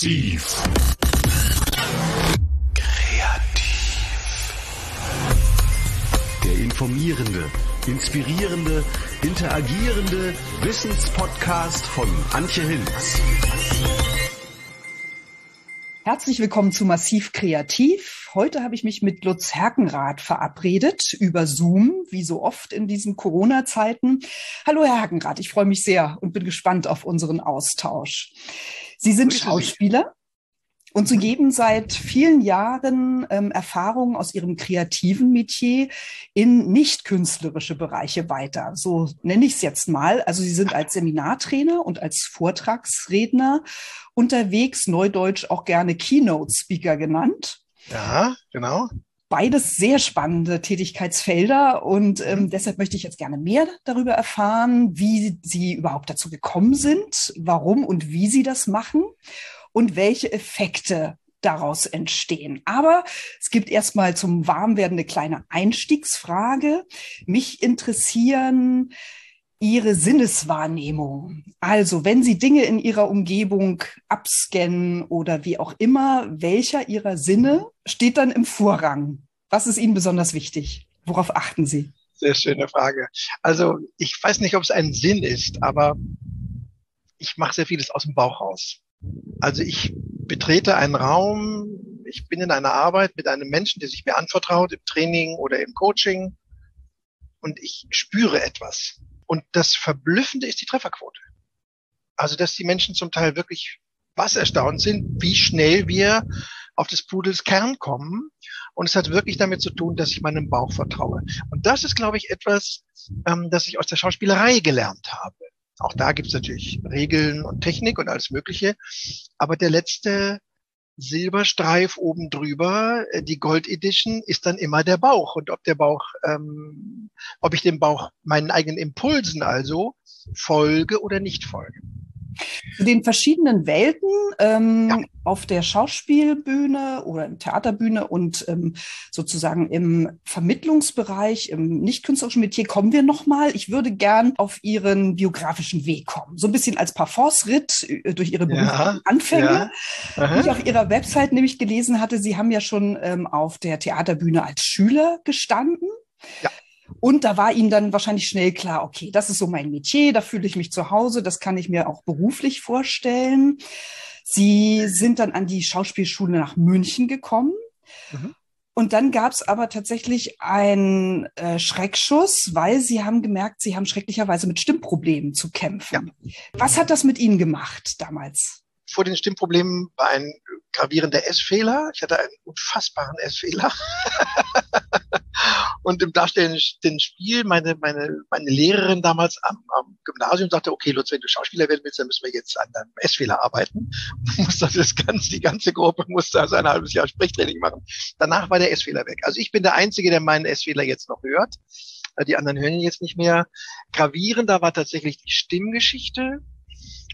Massiv. Kreativ. Der informierende, inspirierende, interagierende Wissenspodcast von Antje Hinz. Herzlich willkommen zu Massiv Kreativ. Heute habe ich mich mit Lutz Herkenrath verabredet über Zoom, wie so oft in diesen Corona-Zeiten. Hallo, Herr Herkenrath, ich freue mich sehr und bin gespannt auf unseren Austausch. Sie sind Schauspieler und Sie geben seit vielen Jahren ähm, Erfahrungen aus Ihrem kreativen Metier in nicht künstlerische Bereiche weiter. So nenne ich es jetzt mal. Also Sie sind als Seminartrainer und als Vortragsredner unterwegs, neudeutsch auch gerne Keynote-Speaker genannt. Ja, genau. Beides sehr spannende Tätigkeitsfelder und ähm, mhm. deshalb möchte ich jetzt gerne mehr darüber erfahren, wie Sie überhaupt dazu gekommen sind, warum und wie Sie das machen und welche Effekte daraus entstehen. Aber es gibt erstmal zum Warmwerden eine kleine Einstiegsfrage. Mich interessieren Ihre Sinneswahrnehmung. Also, wenn Sie Dinge in Ihrer Umgebung abscannen oder wie auch immer, welcher Ihrer Sinne steht dann im Vorrang? Was ist Ihnen besonders wichtig? Worauf achten Sie? Sehr schöne Frage. Also, ich weiß nicht, ob es ein Sinn ist, aber ich mache sehr vieles aus dem Bauch raus. Also ich betrete einen Raum, ich bin in einer Arbeit mit einem Menschen, der sich mir anvertraut, im Training oder im Coaching und ich spüre etwas. Und das Verblüffende ist die Trefferquote. Also, dass die Menschen zum Teil wirklich was erstaunt sind, wie schnell wir auf des Pudels Kern kommen. Und es hat wirklich damit zu tun, dass ich meinem Bauch vertraue. Und das ist, glaube ich, etwas, ähm, das ich aus der Schauspielerei gelernt habe. Auch da gibt es natürlich Regeln und Technik und alles Mögliche. Aber der letzte Silberstreif oben drüber, äh, die Gold Edition, ist dann immer der Bauch. Und ob der Bauch, ähm, ob ich dem Bauch meinen eigenen Impulsen also folge oder nicht folge. Zu den verschiedenen Welten ähm, ja. auf der Schauspielbühne oder im Theaterbühne und ähm, sozusagen im Vermittlungsbereich, im nicht künstlerischen Metier kommen wir nochmal. Ich würde gern auf Ihren biografischen Weg kommen. So ein bisschen als Parforce-Ritt äh, durch Ihre ja. Anfänge. Ja. Ich auf Ihrer Website nämlich gelesen hatte, Sie haben ja schon ähm, auf der Theaterbühne als Schüler gestanden. Ja. Und da war ihnen dann wahrscheinlich schnell klar, okay, das ist so mein Metier, da fühle ich mich zu Hause, das kann ich mir auch beruflich vorstellen. Sie sind dann an die Schauspielschule nach München gekommen. Mhm. Und dann gab es aber tatsächlich einen äh, Schreckschuss, weil sie haben gemerkt, sie haben schrecklicherweise mit Stimmproblemen zu kämpfen. Ja. Was hat das mit Ihnen gemacht damals? Vor den Stimmproblemen war ein gravierender S-Fehler. Ich hatte einen unfassbaren S-Fehler. Und im darstellenden Spiel, meine, meine, meine Lehrerin damals am, am Gymnasium sagte, okay, Lutz, wenn du Schauspieler werden willst, dann müssen wir jetzt an deinem S-Fehler arbeiten. das ganze, die ganze Gruppe musste also ein halbes Jahr Sprechtraining machen. Danach war der S-Fehler weg. Also ich bin der Einzige, der meinen S-Fehler jetzt noch hört. Die anderen hören ihn jetzt nicht mehr. Gravierender war tatsächlich die Stimmgeschichte.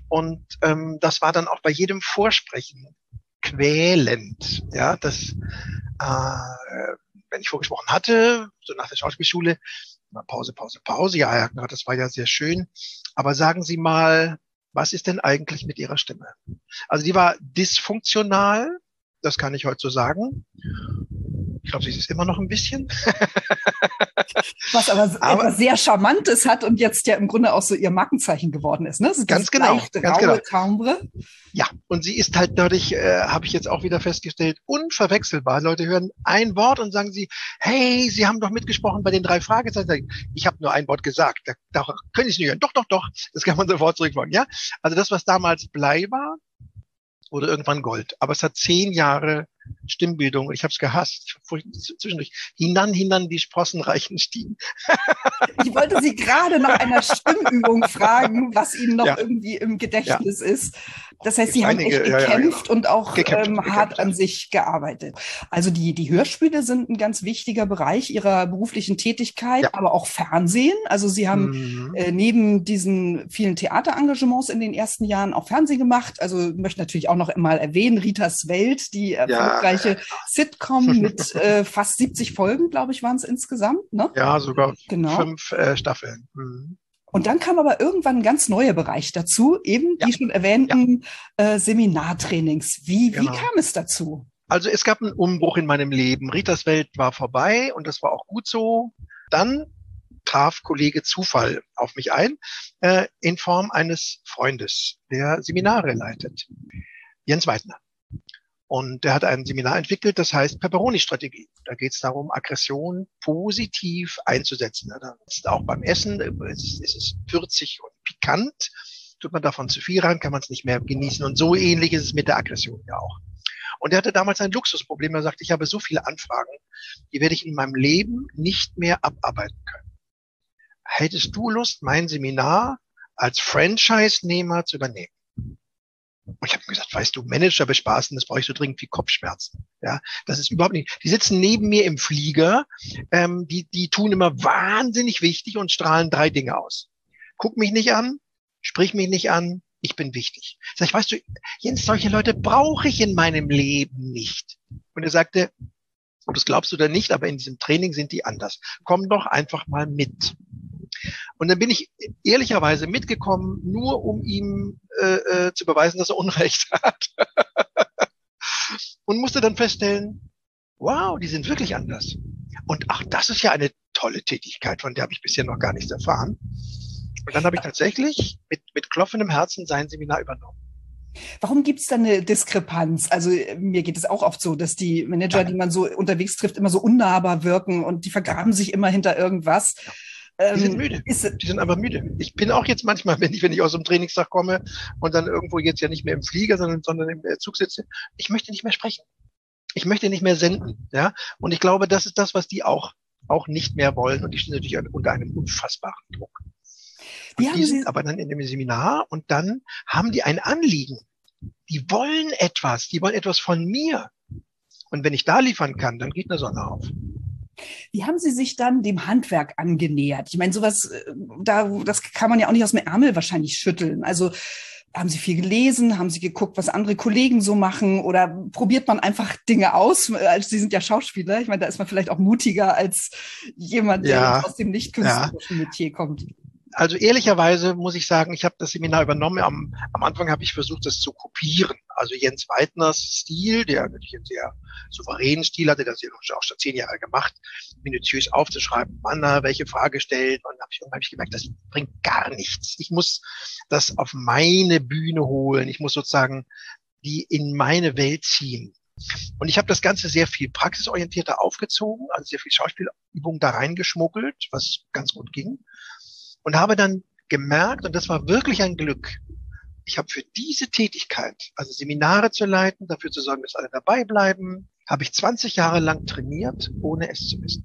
Und ähm, das war dann auch bei jedem Vorsprechen quälend. Ja, das äh, wenn ich vorgesprochen hatte, so nach der Schauspielschule, Pause, Pause, Pause. Ja, Herr Knarr, das war ja sehr schön. Aber sagen Sie mal, was ist denn eigentlich mit Ihrer Stimme? Also die war dysfunktional, das kann ich heute so sagen. Ich glaube, sie ist immer noch ein bisschen. Was aber, aber etwas sehr Charmantes hat und jetzt ja im Grunde auch so ihr Markenzeichen geworden ist. Ne? Das ganz genau. Leichte, ganz genau. Timbre. Ja, und sie ist halt dadurch, äh, habe ich jetzt auch wieder festgestellt, unverwechselbar. Leute hören ein Wort und sagen sie, hey, Sie haben doch mitgesprochen bei den drei Fragezeichen. Ich habe nur ein Wort gesagt. Da, da können Sie es nicht hören. Doch, doch, doch. Das kann man sofort zurückfragen. Ja, also das, was damals Blei war, wurde irgendwann Gold. Aber es hat zehn Jahre Stimmbildung. Ich habe es gehasst. Zwischendurch hinan, hinan, die Sprossen reichen Stiegen. ich wollte Sie gerade nach einer Stimmübung fragen, was Ihnen noch ja. irgendwie im Gedächtnis ja. ist. Das heißt, Sie haben einige, echt gekämpft ja, genau. und auch gekämpft, ähm, hart gekämpft, an sich gearbeitet. Also die, die Hörspiele sind ein ganz wichtiger Bereich Ihrer beruflichen Tätigkeit, aber auch Fernsehen. Also Sie haben mhm. äh, neben diesen vielen Theaterengagements in den ersten Jahren auch Fernsehen gemacht. Also möchte natürlich auch noch einmal erwähnen, Ritas Welt, die erfolgreiche Sitcom mit äh, fast 70 Folgen, glaube ich, waren es insgesamt. Ne? Ja, sogar genau. fünf äh, Staffeln. Mhm. Und dann kam aber irgendwann ein ganz neuer Bereich dazu, eben ja. die schon erwähnten ja. äh, Seminartrainings. Wie, genau. wie kam es dazu? Also es gab einen Umbruch in meinem Leben. Ritas Welt war vorbei und das war auch gut so. Dann traf Kollege Zufall auf mich ein, äh, in Form eines Freundes, der Seminare leitet. Jens Weidner. Und der hat ein Seminar entwickelt, das heißt Pepperoni-Strategie. Da geht es darum, Aggression positiv einzusetzen. auch beim Essen ist es würzig und pikant. Tut man davon zu viel rein, kann man es nicht mehr genießen. Und so ähnlich ist es mit der Aggression ja auch. Und er hatte damals ein Luxusproblem. Er sagte, ich habe so viele Anfragen, die werde ich in meinem Leben nicht mehr abarbeiten können. Hättest du Lust, mein Seminar als Franchise-Nehmer zu übernehmen? Und ich habe gesagt, weißt du, Manager bespaßen, das brauche ich so dringend wie Kopfschmerzen. Ja, das ist überhaupt nicht. Die sitzen neben mir im Flieger, ähm, die, die tun immer wahnsinnig wichtig und strahlen drei Dinge aus. Guck mich nicht an, sprich mich nicht an, ich bin wichtig. Sag ich, weißt du, Jens, solche Leute brauche ich in meinem Leben nicht. Und er sagte, ob das glaubst du oder nicht, aber in diesem Training sind die anders. Komm doch einfach mal mit. Und dann bin ich ehrlicherweise mitgekommen, nur um ihm äh, äh, zu beweisen, dass er Unrecht hat. und musste dann feststellen, wow, die sind wirklich anders. Und ach, das ist ja eine tolle Tätigkeit, von der habe ich bisher noch gar nichts erfahren. Und dann habe ich tatsächlich mit, mit klopfendem Herzen sein Seminar übernommen. Warum gibt es da eine Diskrepanz? Also mir geht es auch oft so, dass die Manager, die man so unterwegs trifft, immer so unnahbar wirken und die vergraben sich immer hinter irgendwas. Die sind ähm, müde. Die sind einfach müde. Ich bin auch jetzt manchmal, wenn ich, wenn ich aus dem Trainingstag komme und dann irgendwo jetzt ja nicht mehr im Flieger, sondern, sondern im äh, Zug sitze, ich möchte nicht mehr sprechen. Ich möchte nicht mehr senden, ja. Und ich glaube, das ist das, was die auch, auch nicht mehr wollen. Und die stehen natürlich unter einem unfassbaren Druck. Und die sind aber dann in dem Seminar und dann haben die ein Anliegen. Die wollen etwas. Die wollen etwas von mir. Und wenn ich da liefern kann, dann geht eine Sonne auf. Wie haben Sie sich dann dem Handwerk angenähert? Ich meine, sowas, äh, da, das kann man ja auch nicht aus dem Ärmel wahrscheinlich schütteln. Also haben Sie viel gelesen? Haben Sie geguckt, was andere Kollegen so machen? Oder probiert man einfach Dinge aus? Also Sie sind ja Schauspieler. Ich meine, da ist man vielleicht auch mutiger als jemand, ja, der aus dem nicht künstlerischen ja. Metier kommt also ehrlicherweise muss ich sagen, ich habe das Seminar übernommen. Am, am Anfang habe ich versucht, das zu kopieren. Also Jens Weidners Stil, der natürlich einen sehr souveränen Stil hatte, das ja auch schon zehn Jahre gemacht, minutiös aufzuschreiben, wann er welche Frage stellt. Und habe ich hab ich gemerkt, das bringt gar nichts. Ich muss das auf meine Bühne holen. Ich muss sozusagen die in meine Welt ziehen. Und ich habe das Ganze sehr viel praxisorientierter aufgezogen, also sehr viel Schauspielübungen da reingeschmuggelt, was ganz gut ging und habe dann gemerkt, und das war wirklich ein Glück, ich habe für diese Tätigkeit, also Seminare zu leiten, dafür zu sorgen, dass alle dabei bleiben, habe ich 20 Jahre lang trainiert, ohne es zu wissen.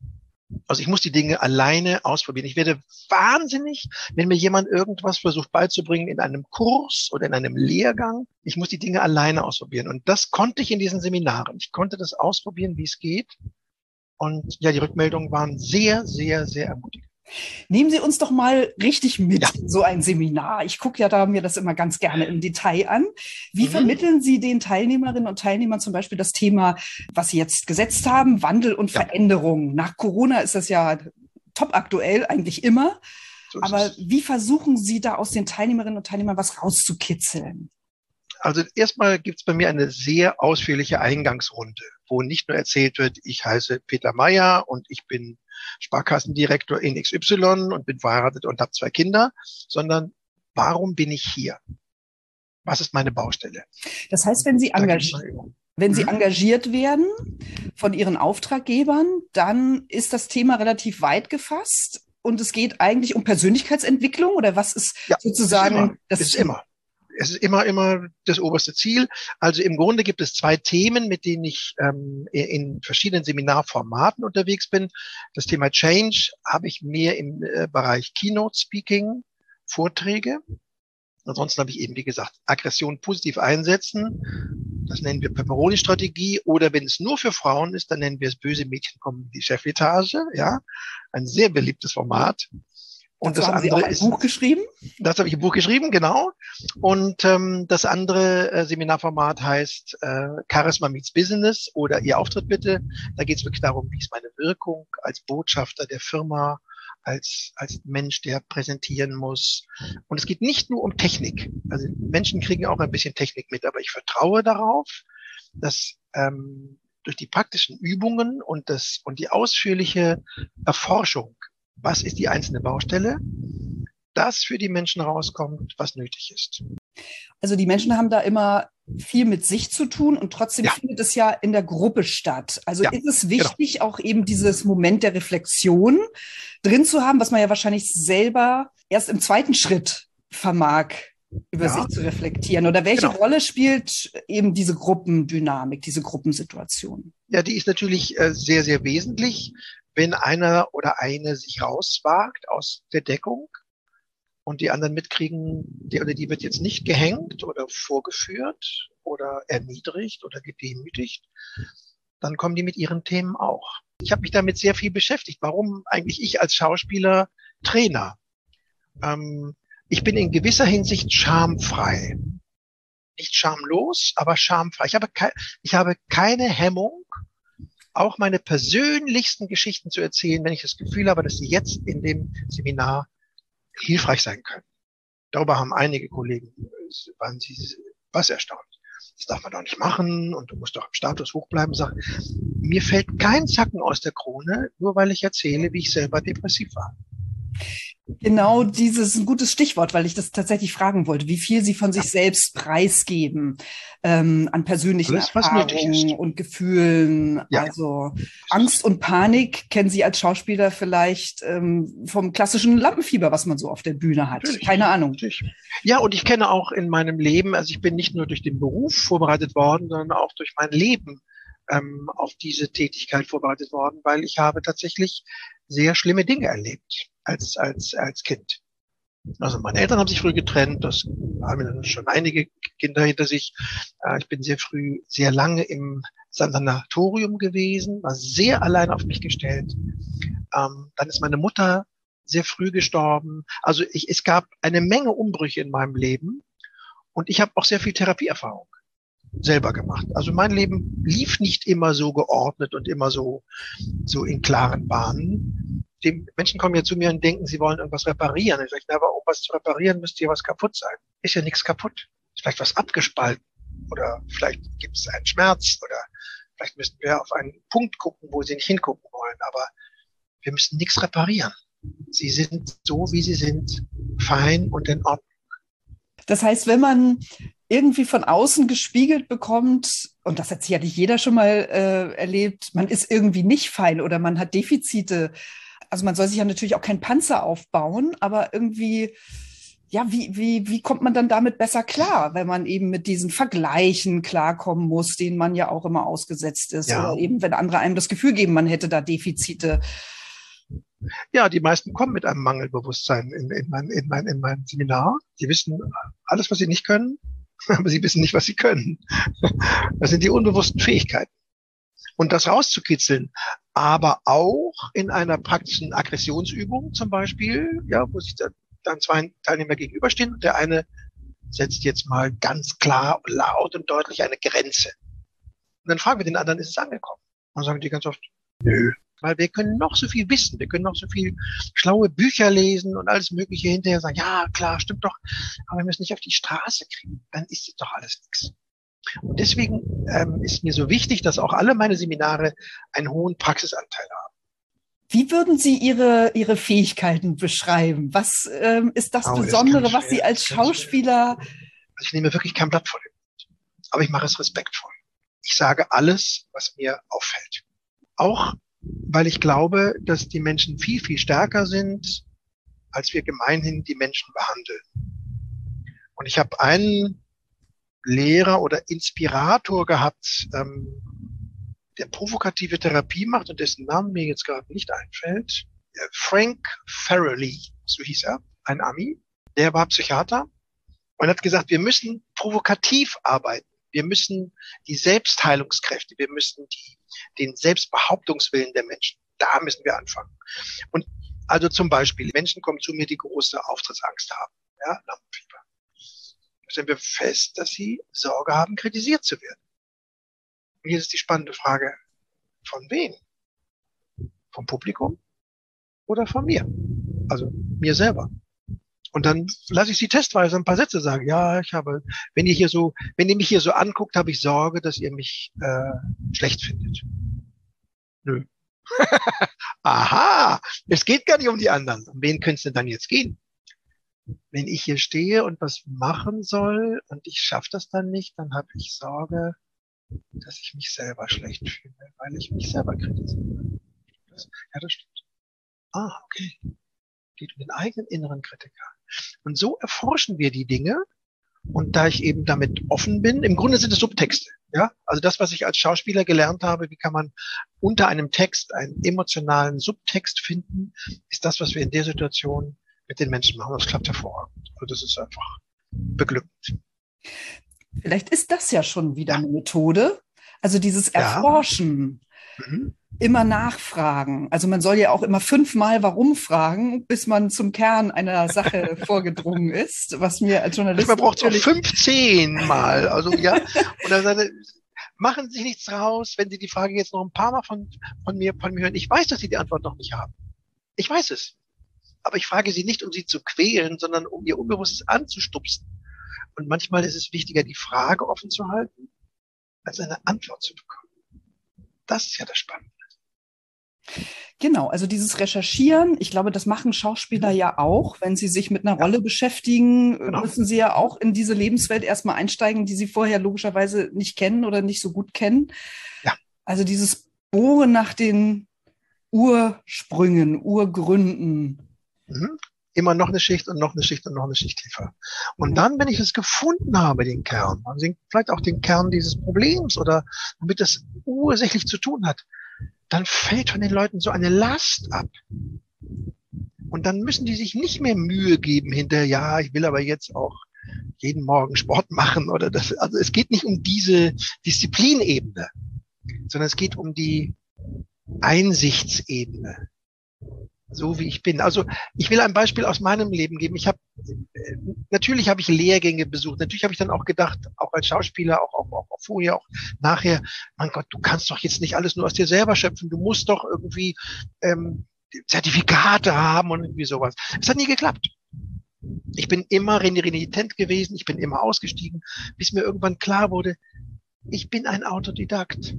Also ich muss die Dinge alleine ausprobieren. Ich werde wahnsinnig, wenn mir jemand irgendwas versucht beizubringen in einem Kurs oder in einem Lehrgang. Ich muss die Dinge alleine ausprobieren. Und das konnte ich in diesen Seminaren. Ich konnte das ausprobieren, wie es geht. Und ja, die Rückmeldungen waren sehr, sehr, sehr ermutigend. Nehmen Sie uns doch mal richtig mit ja. in so ein Seminar. Ich gucke ja da mir das immer ganz gerne im Detail an. Wie mhm. vermitteln Sie den Teilnehmerinnen und Teilnehmern zum Beispiel das Thema, was Sie jetzt gesetzt haben, Wandel und ja. Veränderung? Nach Corona ist das ja top aktuell, eigentlich immer. So Aber wie versuchen Sie da aus den Teilnehmerinnen und Teilnehmern was rauszukitzeln? Also erstmal gibt es bei mir eine sehr ausführliche Eingangsrunde, wo nicht nur erzählt wird, ich heiße Peter Meyer und ich bin Sparkassendirektor in XY und bin verheiratet und habe zwei Kinder, sondern warum bin ich hier? Was ist meine Baustelle? Das heißt, wenn Sie, engagiert, wenn Sie mhm. engagiert werden von Ihren Auftraggebern, dann ist das Thema relativ weit gefasst und es geht eigentlich um Persönlichkeitsentwicklung oder was ist ja, sozusagen ist immer, das ist immer es ist immer, immer das oberste Ziel. Also im Grunde gibt es zwei Themen, mit denen ich ähm, in verschiedenen Seminarformaten unterwegs bin. Das Thema Change habe ich mehr im äh, Bereich Keynote Speaking, Vorträge. Ansonsten habe ich eben, wie gesagt, Aggression positiv einsetzen. Das nennen wir Pepperoni-Strategie. Oder wenn es nur für Frauen ist, dann nennen wir es böse Mädchen kommen in die Chefetage. Ja, ein sehr beliebtes Format. Und das andere Sie auch ein ist, Buch geschrieben? Das habe ich ein Buch geschrieben, genau. Und ähm, das andere äh, Seminarformat heißt äh, Charisma meets Business oder Ihr Auftritt bitte. Da geht es wirklich darum, wie ist meine Wirkung als Botschafter der Firma als, als Mensch, der präsentieren muss. Und es geht nicht nur um Technik. Also Menschen kriegen auch ein bisschen Technik mit, aber ich vertraue darauf, dass ähm, durch die praktischen Übungen und das und die ausführliche Erforschung, was ist die einzelne Baustelle, das für die Menschen rauskommt, was nötig ist. Also die Menschen haben da immer viel mit sich zu tun und trotzdem ja. findet es ja in der Gruppe statt. Also ja, ist es genau. wichtig, genau. auch eben dieses Moment der Reflexion drin zu haben, was man ja wahrscheinlich selber erst im zweiten Schritt vermag, über ja. sich zu reflektieren. Oder welche genau. Rolle spielt eben diese Gruppendynamik, diese Gruppensituation? Ja, die ist natürlich äh, sehr, sehr wesentlich. Wenn einer oder eine sich rauswagt aus der Deckung, und die anderen mitkriegen, der oder die wird jetzt nicht gehängt oder vorgeführt oder erniedrigt oder gedemütigt, dann kommen die mit ihren Themen auch. Ich habe mich damit sehr viel beschäftigt. Warum eigentlich ich als Schauspieler Trainer? Ähm, ich bin in gewisser Hinsicht schamfrei. Nicht schamlos, aber schamfrei. Ich habe, ke ich habe keine Hemmung, auch meine persönlichsten Geschichten zu erzählen, wenn ich das Gefühl habe, dass sie jetzt in dem Seminar hilfreich sein können. Darüber haben einige Kollegen, waren sie was erstaunt. Das darf man doch nicht machen und du musst doch im Status hoch bleiben. Sag, mir fällt kein Zacken aus der Krone, nur weil ich erzähle, wie ich selber depressiv war. Genau dieses ein gutes Stichwort, weil ich das tatsächlich fragen wollte, wie viel Sie von sich selbst preisgeben ähm, an persönlichen Alles, Erfahrungen und Gefühlen. Ja. Also Angst und Panik kennen Sie als Schauspieler vielleicht ähm, vom klassischen Lampenfieber, was man so auf der Bühne hat. Natürlich. Keine Ahnung. Natürlich. Ja, und ich kenne auch in meinem Leben, also ich bin nicht nur durch den Beruf vorbereitet worden, sondern auch durch mein Leben ähm, auf diese Tätigkeit vorbereitet worden, weil ich habe tatsächlich sehr schlimme Dinge erlebt als, als, als Kind. Also meine Eltern haben sich früh getrennt, das haben schon einige Kinder hinter sich. Äh, ich bin sehr früh, sehr lange im Sanatorium gewesen, war sehr allein auf mich gestellt. Ähm, dann ist meine Mutter sehr früh gestorben. Also ich, es gab eine Menge Umbrüche in meinem Leben und ich habe auch sehr viel Therapieerfahrung selber gemacht. Also mein Leben lief nicht immer so geordnet und immer so, so in klaren Bahnen. Die Menschen kommen ja zu mir und denken, sie wollen irgendwas reparieren. Ich sage, na, aber um was zu reparieren, müsste ja was kaputt sein. Ist ja nichts kaputt. Ist vielleicht was abgespalten. Oder vielleicht gibt es einen Schmerz. Oder vielleicht müssten wir auf einen Punkt gucken, wo sie nicht hingucken wollen. Aber wir müssen nichts reparieren. Sie sind so, wie sie sind, fein und in Ordnung. Das heißt, wenn man irgendwie von außen gespiegelt bekommt, und das hat sicherlich jeder schon mal äh, erlebt, man ist irgendwie nicht fein oder man hat Defizite. Also man soll sich ja natürlich auch keinen Panzer aufbauen, aber irgendwie, ja, wie, wie, wie kommt man dann damit besser klar, wenn man eben mit diesen Vergleichen klarkommen muss, denen man ja auch immer ausgesetzt ist, ja. oder eben wenn andere einem das Gefühl geben, man hätte da Defizite. Ja, die meisten kommen mit einem Mangelbewusstsein in, in, mein, in, mein, in mein Seminar. Die wissen alles, was sie nicht können, aber sie wissen nicht, was sie können. Das sind die unbewussten Fähigkeiten. Und das rauszukitzeln, aber auch in einer praktischen Aggressionsübung zum Beispiel, ja, wo sich dann zwei Teilnehmer gegenüberstehen und der eine setzt jetzt mal ganz klar, laut und deutlich eine Grenze. Und dann fragen wir den anderen, ist es angekommen? Und dann sagen die ganz oft, nö, weil wir können noch so viel wissen, wir können noch so viel schlaue Bücher lesen und alles Mögliche hinterher sagen, ja, klar, stimmt doch, aber wir müssen nicht auf die Straße kriegen, dann ist es doch alles nichts. Und deswegen ähm, ist mir so wichtig, dass auch alle meine Seminare einen hohen Praxisanteil haben. Wie würden Sie Ihre, Ihre Fähigkeiten beschreiben? Was ähm, ist das oh, Besondere, das was Sie als Schauspieler... Also ich nehme wirklich kein Blatt vor den Mund, aber ich mache es respektvoll. Ich sage alles, was mir auffällt. Auch weil ich glaube, dass die Menschen viel, viel stärker sind, als wir gemeinhin die Menschen behandeln. Und ich habe einen Lehrer oder Inspirator gehabt, ähm, der provokative Therapie macht und dessen Namen mir jetzt gerade nicht einfällt. Frank Farrelly, so hieß er, ein Ami, der war Psychiater und hat gesagt, wir müssen provokativ arbeiten. Wir müssen die Selbstheilungskräfte, wir müssen die den Selbstbehauptungswillen der Menschen. Da müssen wir anfangen. Und also zum Beispiel, Menschen kommen zu mir, die große Auftrittsangst haben, ja, Lampenfieber. Stellen wir fest, dass sie Sorge haben, kritisiert zu werden. Und hier ist die spannende Frage, von wem? Vom Publikum oder von mir? Also mir selber. Und dann lasse ich sie testweise ein paar Sätze sagen. Ja, ich habe, wenn ihr hier so, wenn ihr mich hier so anguckt, habe ich Sorge, dass ihr mich äh, schlecht findet. Nö. Aha, es geht gar nicht um die anderen. Um wen könnte es denn dann jetzt gehen? Wenn ich hier stehe und was machen soll und ich schaffe das dann nicht, dann habe ich Sorge, dass ich mich selber schlecht fühle, weil ich mich selber kritisiere. Das, ja, das stimmt. Ah, okay. Geht um den eigenen inneren Kritiker. Und so erforschen wir die Dinge. Und da ich eben damit offen bin, im Grunde sind es Subtexte. Ja, also das, was ich als Schauspieler gelernt habe, wie kann man unter einem Text einen emotionalen Subtext finden, ist das, was wir in der Situation mit den Menschen machen. Das klappt hervorragend. Also das ist einfach beglückend. Vielleicht ist das ja schon wieder eine Methode. Also dieses Erforschen. Ja. Mhm immer nachfragen. Also man soll ja auch immer fünfmal warum fragen, bis man zum Kern einer Sache vorgedrungen ist, was mir als Journalist. Man braucht auch 15 Mal. Also ja. Und dann sagt machen Sie sich nichts raus, wenn Sie die Frage jetzt noch ein paar Mal von, von mir, von mir hören. Ich weiß, dass Sie die Antwort noch nicht haben. Ich weiß es. Aber ich frage Sie nicht, um Sie zu quälen, sondern um Ihr Unbewusstes anzustupsen. Und manchmal ist es wichtiger, die Frage offen zu halten, als eine Antwort zu bekommen. Das ist ja das Spannende. Genau, also dieses Recherchieren, ich glaube, das machen Schauspieler ja auch. Wenn sie sich mit einer ja. Rolle beschäftigen, genau. müssen sie ja auch in diese Lebenswelt erstmal einsteigen, die sie vorher logischerweise nicht kennen oder nicht so gut kennen. Ja. Also dieses Bohren nach den Ursprüngen, Urgründen. Mhm. Immer noch eine Schicht und noch eine Schicht und noch eine Schicht tiefer. Und dann, wenn ich es gefunden habe, den Kern, also vielleicht auch den Kern dieses Problems oder womit das ursächlich zu tun hat, dann fällt von den Leuten so eine Last ab. Und dann müssen die sich nicht mehr Mühe geben hinter, ja, ich will aber jetzt auch jeden Morgen Sport machen oder das. Also es geht nicht um diese Disziplinebene, sondern es geht um die Einsichtsebene so wie ich bin. Also ich will ein Beispiel aus meinem Leben geben. Ich habe natürlich habe ich Lehrgänge besucht. Natürlich habe ich dann auch gedacht, auch als Schauspieler, auch, auch, auch, vorher, auch nachher, mein Gott, du kannst doch jetzt nicht alles nur aus dir selber schöpfen. Du musst doch irgendwie ähm, Zertifikate haben und irgendwie sowas. Es hat nie geklappt. Ich bin immer renitent gewesen, ich bin immer ausgestiegen, bis mir irgendwann klar wurde, ich bin ein Autodidakt.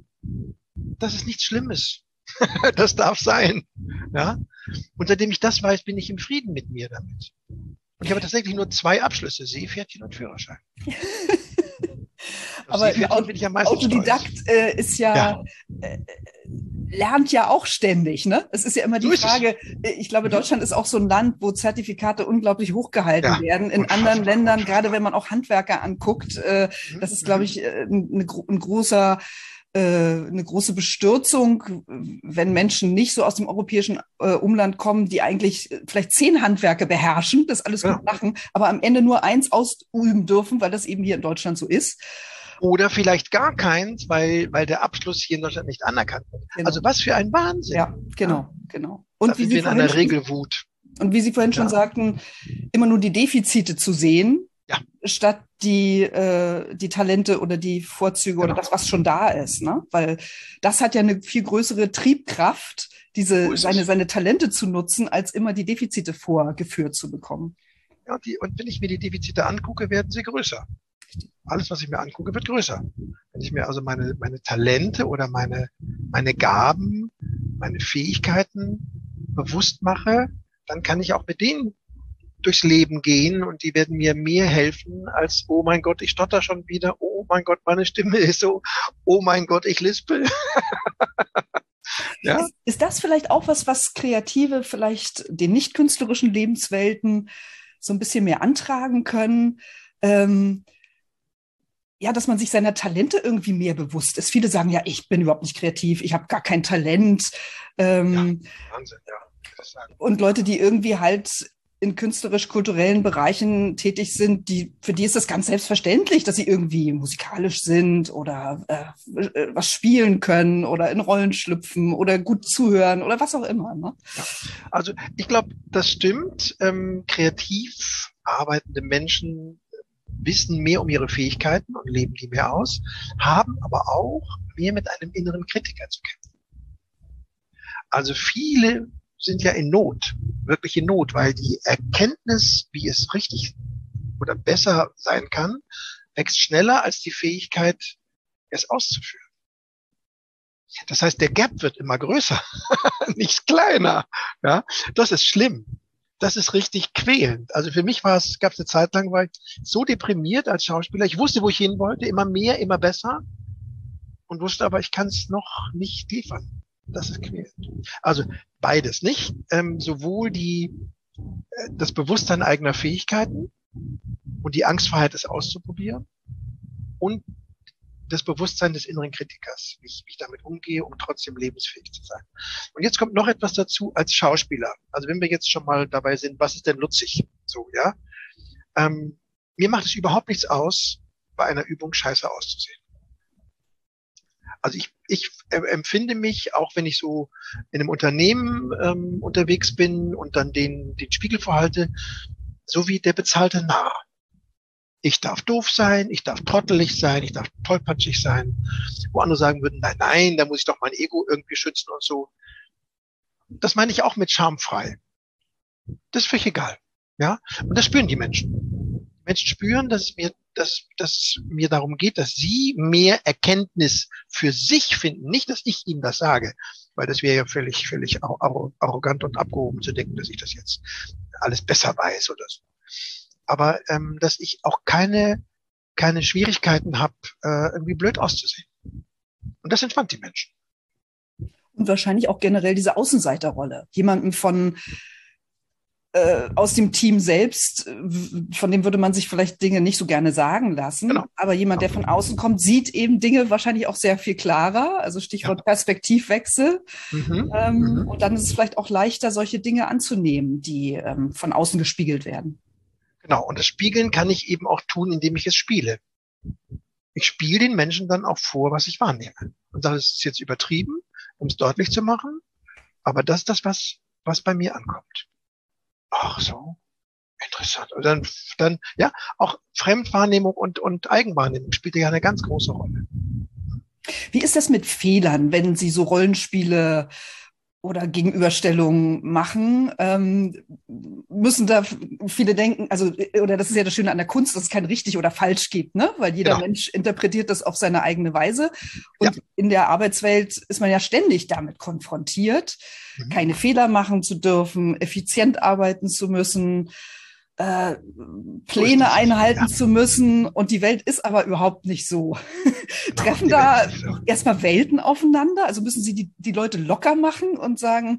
Das ist nichts Schlimmes. das darf sein. Ja? Und seitdem ich das weiß, bin ich im Frieden mit mir damit. Und ich habe tatsächlich nur zwei Abschlüsse, Seepferdchen und Führerschein. Aber ein Autodidakt äh, ist ja, ja. Äh, lernt ja auch ständig, ne? Es ist ja immer die so Frage, äh, ich glaube, mhm. Deutschland ist auch so ein Land, wo Zertifikate unglaublich hochgehalten ja. werden. In anderen Ländern, gerade wenn man auch Handwerker anguckt, äh, mhm. das ist, glaube ich, äh, ein, ein großer eine große Bestürzung, wenn Menschen nicht so aus dem europäischen äh, Umland kommen, die eigentlich vielleicht zehn Handwerke beherrschen, das alles ja. gut machen, aber am Ende nur eins ausüben dürfen, weil das eben hier in Deutschland so ist. Oder vielleicht gar keins, weil, weil der Abschluss hier in Deutschland nicht anerkannt wird. Genau. Also was für ein Wahnsinn. Ja, genau, ja. genau. Und wie Sie in einer Regelwut. Und wie Sie vorhin ja. schon sagten, immer nur die Defizite zu sehen, ja. statt die, äh, die Talente oder die Vorzüge genau. oder das, was schon da ist. Ne? Weil das hat ja eine viel größere Triebkraft, diese, seine, seine Talente zu nutzen, als immer die Defizite vorgeführt zu bekommen. Ja, die, und wenn ich mir die Defizite angucke, werden sie größer. Alles, was ich mir angucke, wird größer. Wenn ich mir also meine, meine Talente oder meine, meine Gaben, meine Fähigkeiten bewusst mache, dann kann ich auch mit denen durchs Leben gehen und die werden mir mehr helfen als, oh mein Gott, ich stotter schon wieder, oh mein Gott, meine Stimme ist so, oh mein Gott, ich lispel. ja? Ist, ist, das vielleicht auch was, was Kreative vielleicht den nicht künstlerischen Lebenswelten so ein bisschen mehr antragen können? Ähm, ja, dass man sich seiner Talente irgendwie mehr bewusst ist. Viele sagen ja, ich bin überhaupt nicht kreativ, ich habe gar kein Talent. Ähm, ja, Wahnsinn, ja. Und Leute, die irgendwie halt in künstlerisch-kulturellen Bereichen tätig sind, die, für die ist das ganz selbstverständlich, dass sie irgendwie musikalisch sind oder äh, äh, was spielen können oder in Rollen schlüpfen oder gut zuhören oder was auch immer. Ne? Ja. Also ich glaube, das stimmt. Ähm, kreativ arbeitende Menschen wissen mehr um ihre Fähigkeiten und leben die mehr aus, haben aber auch mehr mit einem inneren Kritiker zu kämpfen. Also viele sind ja in Not, wirklich in Not, weil die Erkenntnis, wie es richtig oder besser sein kann, wächst schneller als die Fähigkeit, es auszuführen. Das heißt, der Gap wird immer größer, nicht kleiner. Ja, das ist schlimm. Das ist richtig quälend. Also für mich war es, gab es eine Zeit lang, war ich so deprimiert als Schauspieler. Ich wusste, wo ich hin wollte, immer mehr, immer besser und wusste aber, ich kann es noch nicht liefern. Das ist quälend. Also beides nicht. Ähm, sowohl die, äh, das Bewusstsein eigener Fähigkeiten und die Angstfreiheit, es auszuprobieren und das Bewusstsein des inneren Kritikers, wie ich, wie ich damit umgehe, um trotzdem lebensfähig zu sein. Und jetzt kommt noch etwas dazu als Schauspieler. Also wenn wir jetzt schon mal dabei sind, was ist denn nutzig? So, ja. Ähm, mir macht es überhaupt nichts aus, bei einer Übung scheiße auszusehen. Also ich, ich empfinde mich, auch wenn ich so in einem Unternehmen ähm, unterwegs bin und dann den, den Spiegel verhalte, so wie der bezahlte Narr. Ich darf doof sein, ich darf trottelig sein, ich darf tollpatschig sein. Wo andere sagen würden, nein, nein, da muss ich doch mein Ego irgendwie schützen und so. Das meine ich auch mit schamfrei. Das ist völlig egal. Ja, und das spüren die Menschen. Die Menschen spüren, dass es mir, dass, dass mir darum geht, dass sie mehr Erkenntnis für sich finden. Nicht, dass ich ihnen das sage, weil das wäre ja völlig, völlig arrogant und abgehoben zu denken, dass ich das jetzt alles besser weiß oder so aber ähm, dass ich auch keine, keine Schwierigkeiten habe, äh, irgendwie blöd auszusehen. Und das entspannt die Menschen. Und wahrscheinlich auch generell diese Außenseiterrolle. Jemanden von äh, aus dem Team selbst, von dem würde man sich vielleicht Dinge nicht so gerne sagen lassen. Genau. Aber jemand, der von außen kommt, sieht eben Dinge wahrscheinlich auch sehr viel klarer. Also Stichwort ja. Perspektivwechsel. Mhm. Ähm, mhm. Und dann ist es vielleicht auch leichter, solche Dinge anzunehmen, die ähm, von außen gespiegelt werden. Genau, und das Spiegeln kann ich eben auch tun, indem ich es spiele. Ich spiele den Menschen dann auch vor, was ich wahrnehme. Und das ist jetzt übertrieben, um es deutlich zu machen, aber das ist das, was, was bei mir ankommt. Ach so, interessant. Und dann, dann, ja, auch Fremdwahrnehmung und, und Eigenwahrnehmung spielt ja eine ganz große Rolle. Wie ist das mit Fehlern, wenn Sie so Rollenspiele oder Gegenüberstellungen machen, ähm, müssen da viele denken, also, oder das ist ja das Schöne an der Kunst, dass es kein richtig oder falsch gibt, ne? Weil jeder genau. Mensch interpretiert das auf seine eigene Weise. Und ja. in der Arbeitswelt ist man ja ständig damit konfrontiert, mhm. keine Fehler machen zu dürfen, effizient arbeiten zu müssen, äh, Pläne einhalten ja. zu müssen und die Welt ist aber überhaupt nicht so. Treffen da erstmal Welten aufeinander? Also müssen Sie die, die Leute locker machen und sagen,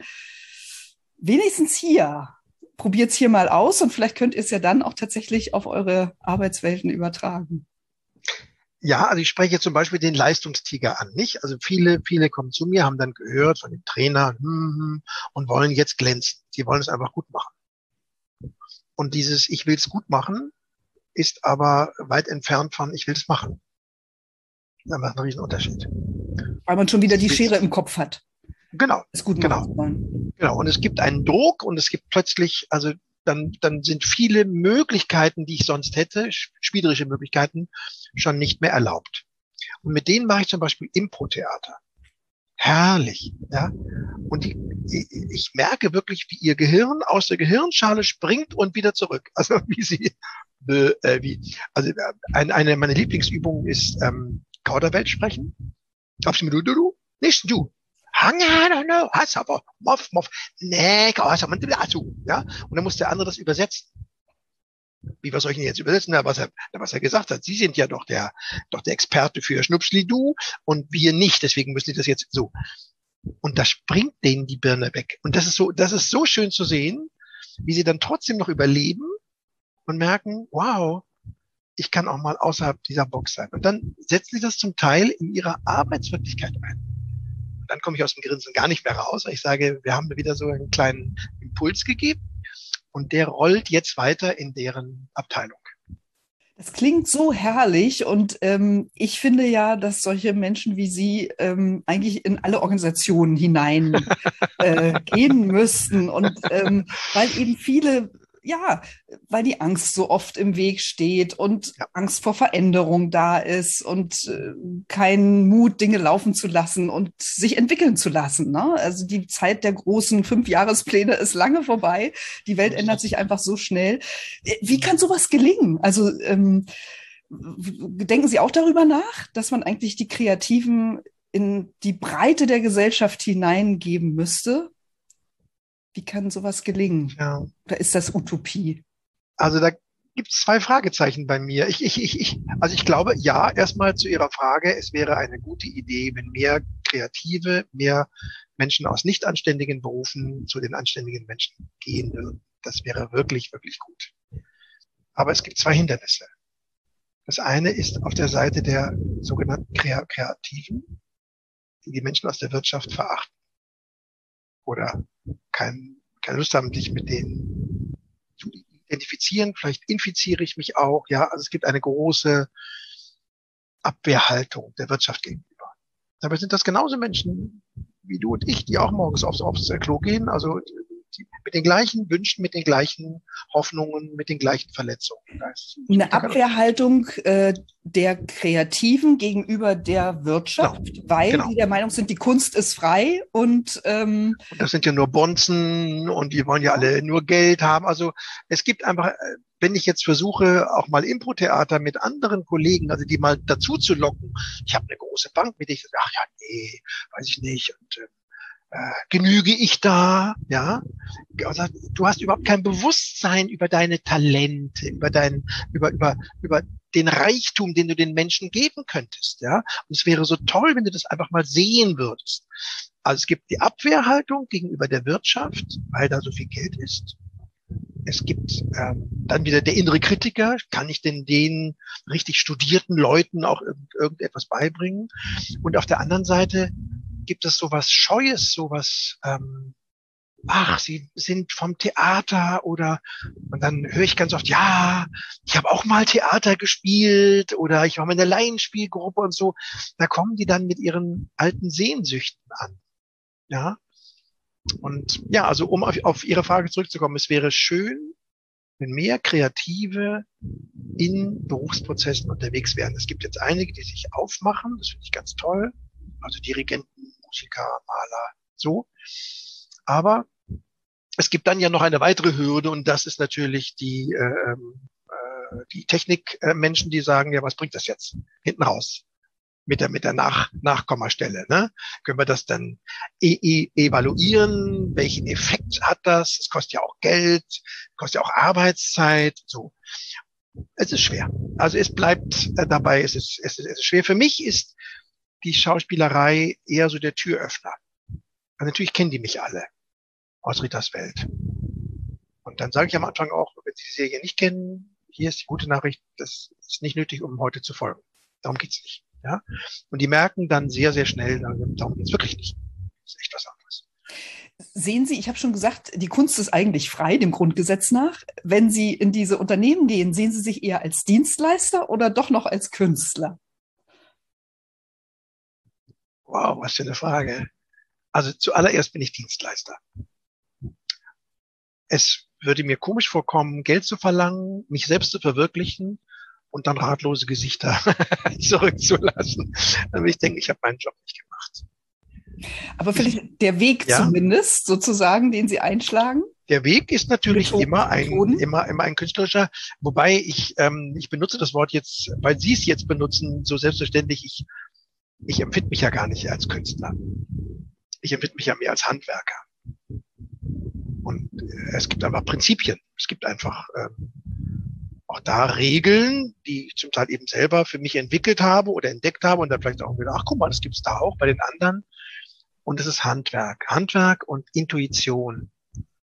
wenigstens hier, probiert es hier mal aus und vielleicht könnt ihr es ja dann auch tatsächlich auf eure Arbeitswelten übertragen. Ja, also ich spreche zum Beispiel den Leistungstiger an, nicht? Also viele, viele kommen zu mir, haben dann gehört von dem Trainer hm, hm, und wollen jetzt glänzen. Die wollen es einfach gut machen. Und dieses Ich will es gut machen ist aber weit entfernt von Ich will es machen. Da macht einen riesen Unterschied. Weil man schon wieder die Schere im Kopf hat. Genau. Es gut genau. Genau. Und es gibt einen Druck und es gibt plötzlich, also dann, dann sind viele Möglichkeiten, die ich sonst hätte, spielerische Möglichkeiten, schon nicht mehr erlaubt. Und mit denen mache ich zum Beispiel Impro-Theater herrlich. Ja? Und die, ich merke wirklich, wie ihr Gehirn aus der Gehirnschale springt und wieder zurück. Also wie sie, äh, wie, also äh, eine, eine meiner Lieblingsübungen ist ähm, Kauderwelsch sprechen. Aufs du, du, du, nicht du. Hang, I don't know, hast aber, moff, moff, nee, ja. Und dann muss der andere das übersetzen wie was soll ich denn jetzt übersetzen? Na, was er, was er gesagt hat. Sie sind ja doch der, doch der Experte für Schnupschlidu und wir nicht. Deswegen müssen Sie das jetzt so. Und da springt denen die Birne weg. Und das ist so, das ist so schön zu sehen, wie sie dann trotzdem noch überleben und merken, wow, ich kann auch mal außerhalb dieser Box sein. Und dann setzen sie das zum Teil in ihrer Arbeitswirklichkeit ein. Und dann komme ich aus dem Grinsen gar nicht mehr raus. Ich sage, wir haben wieder so einen kleinen Impuls gegeben und der rollt jetzt weiter in deren Abteilung. Das klingt so herrlich und ähm, ich finde ja, dass solche Menschen wie Sie ähm, eigentlich in alle Organisationen hinein äh, gehen müssten und ähm, weil eben viele ja, weil die Angst so oft im Weg steht und ja. Angst vor Veränderung da ist und äh, kein Mut, Dinge laufen zu lassen und sich entwickeln zu lassen. Ne? Also die Zeit der großen Fünfjahrespläne ist lange vorbei. Die Welt ändert sich einfach so schnell. Äh, wie kann sowas gelingen? Also ähm, denken Sie auch darüber nach, dass man eigentlich die Kreativen in die Breite der Gesellschaft hineingeben müsste? Wie kann sowas gelingen? Ja. Oder ist das Utopie? Also da gibt es zwei Fragezeichen bei mir. Ich, ich, ich, ich, also ich glaube, ja, erstmal zu Ihrer Frage, es wäre eine gute Idee, wenn mehr Kreative, mehr Menschen aus nicht anständigen Berufen zu den anständigen Menschen gehen würden. Das wäre wirklich, wirklich gut. Aber es gibt zwei Hindernisse. Das eine ist auf der Seite der sogenannten Kreativen, die die Menschen aus der Wirtschaft verachten oder kein, keine Lust haben, sich mit denen zu identifizieren. Vielleicht infiziere ich mich auch. Ja, also es gibt eine große Abwehrhaltung der Wirtschaft gegenüber. Dabei sind das genauso Menschen wie du und ich, die auch morgens aufs, aufs Klo gehen. Also mit den gleichen Wünschen, mit den gleichen Hoffnungen, mit den gleichen Verletzungen. Eine Abwehrhaltung äh, der Kreativen gegenüber der Wirtschaft, genau. weil genau. die der Meinung sind, die Kunst ist frei und ähm, das sind ja nur Bonzen und die wollen ja alle nur Geld haben. Also es gibt einfach, äh, wenn ich jetzt versuche, auch mal Impro-Theater mit anderen Kollegen, also die mal dazu zu locken, ich habe eine große Bank, mit der ich sage, ach ja, nee, weiß ich nicht. Und äh, genüge ich da, ja? Also, du hast überhaupt kein Bewusstsein über deine Talente, über dein, über, über, über den Reichtum, den du den Menschen geben könntest, ja? Und es wäre so toll, wenn du das einfach mal sehen würdest. Also es gibt die Abwehrhaltung gegenüber der Wirtschaft, weil da so viel Geld ist. Es gibt ähm, dann wieder der innere Kritiker. Kann ich denn den richtig studierten Leuten auch irgend, irgendetwas beibringen? Und auf der anderen Seite gibt es sowas Scheues, sowas, ähm, ach, sie sind vom Theater oder und dann höre ich ganz oft, ja, ich habe auch mal Theater gespielt oder ich war mal in der Laienspielgruppe und so. Da kommen die dann mit ihren alten Sehnsüchten an. Ja. Und ja, also um auf, auf Ihre Frage zurückzukommen, es wäre schön, wenn mehr Kreative in Berufsprozessen unterwegs wären. Es gibt jetzt einige, die sich aufmachen, das finde ich ganz toll. Also Dirigenten, Musiker, Maler, so. Aber es gibt dann ja noch eine weitere Hürde und das ist natürlich die, äh, äh, die Technikmenschen, die sagen, ja, was bringt das jetzt hinten raus? Mit der, mit der Nach Nachkommastelle. Ne? Können wir das dann e e evaluieren? Welchen Effekt hat das? Es kostet ja auch Geld, kostet ja auch Arbeitszeit. So. Es ist schwer. Also es bleibt äh, dabei, es ist, es ist, es ist schwer. Für mich ist die Schauspielerei eher so der Türöffner. Also natürlich kennen die mich alle aus Ritas Welt. Und dann sage ich am Anfang auch, wenn Sie die Serie nicht kennen, hier ist die gute Nachricht, das ist nicht nötig, um heute zu folgen. Darum geht's nicht. Ja? Und die merken dann sehr, sehr schnell, darum geht's wirklich nicht. Das ist echt was anderes. Sehen Sie, ich habe schon gesagt, die Kunst ist eigentlich frei, dem Grundgesetz nach. Wenn Sie in diese Unternehmen gehen, sehen Sie sich eher als Dienstleister oder doch noch als Künstler? Wow, was für eine Frage. Also zuallererst bin ich Dienstleister. Es würde mir komisch vorkommen, Geld zu verlangen, mich selbst zu verwirklichen und dann ratlose Gesichter zurückzulassen. Dann ich denke, ich habe meinen Job nicht gemacht. Aber vielleicht der Weg ja? zumindest sozusagen, den Sie einschlagen? Der Weg ist natürlich Methoden, immer ein, immer, immer ein künstlerischer, wobei ich, ähm, ich benutze das Wort jetzt, weil Sie es jetzt benutzen, so selbstverständlich. Ich ich empfinde mich ja gar nicht als Künstler. Ich empfinde mich ja mehr als Handwerker. Und äh, es gibt einfach Prinzipien. Es gibt einfach ähm, auch da Regeln, die ich zum Teil eben selber für mich entwickelt habe oder entdeckt habe und dann vielleicht auch wieder, ach guck mal, das gibt's da auch bei den anderen. Und es ist Handwerk. Handwerk und Intuition.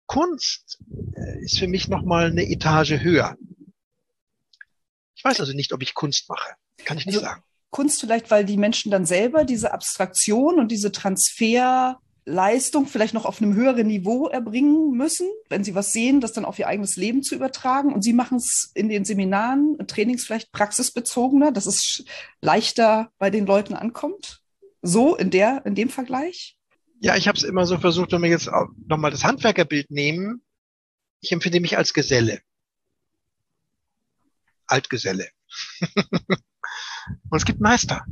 Kunst äh, ist für mich nochmal eine Etage höher. Ich weiß also nicht, ob ich Kunst mache. Kann ich nicht also, sagen. Kunst vielleicht, weil die Menschen dann selber diese Abstraktion und diese Transferleistung vielleicht noch auf einem höheren Niveau erbringen müssen, wenn sie was sehen, das dann auf ihr eigenes Leben zu übertragen. Und sie machen es in den Seminaren, Trainings vielleicht praxisbezogener, dass es leichter bei den Leuten ankommt. So in der, in dem Vergleich? Ja, ich habe es immer so versucht, wenn wir jetzt nochmal das Handwerkerbild nehmen, ich empfinde mich als Geselle. Altgeselle. Und es gibt Meister.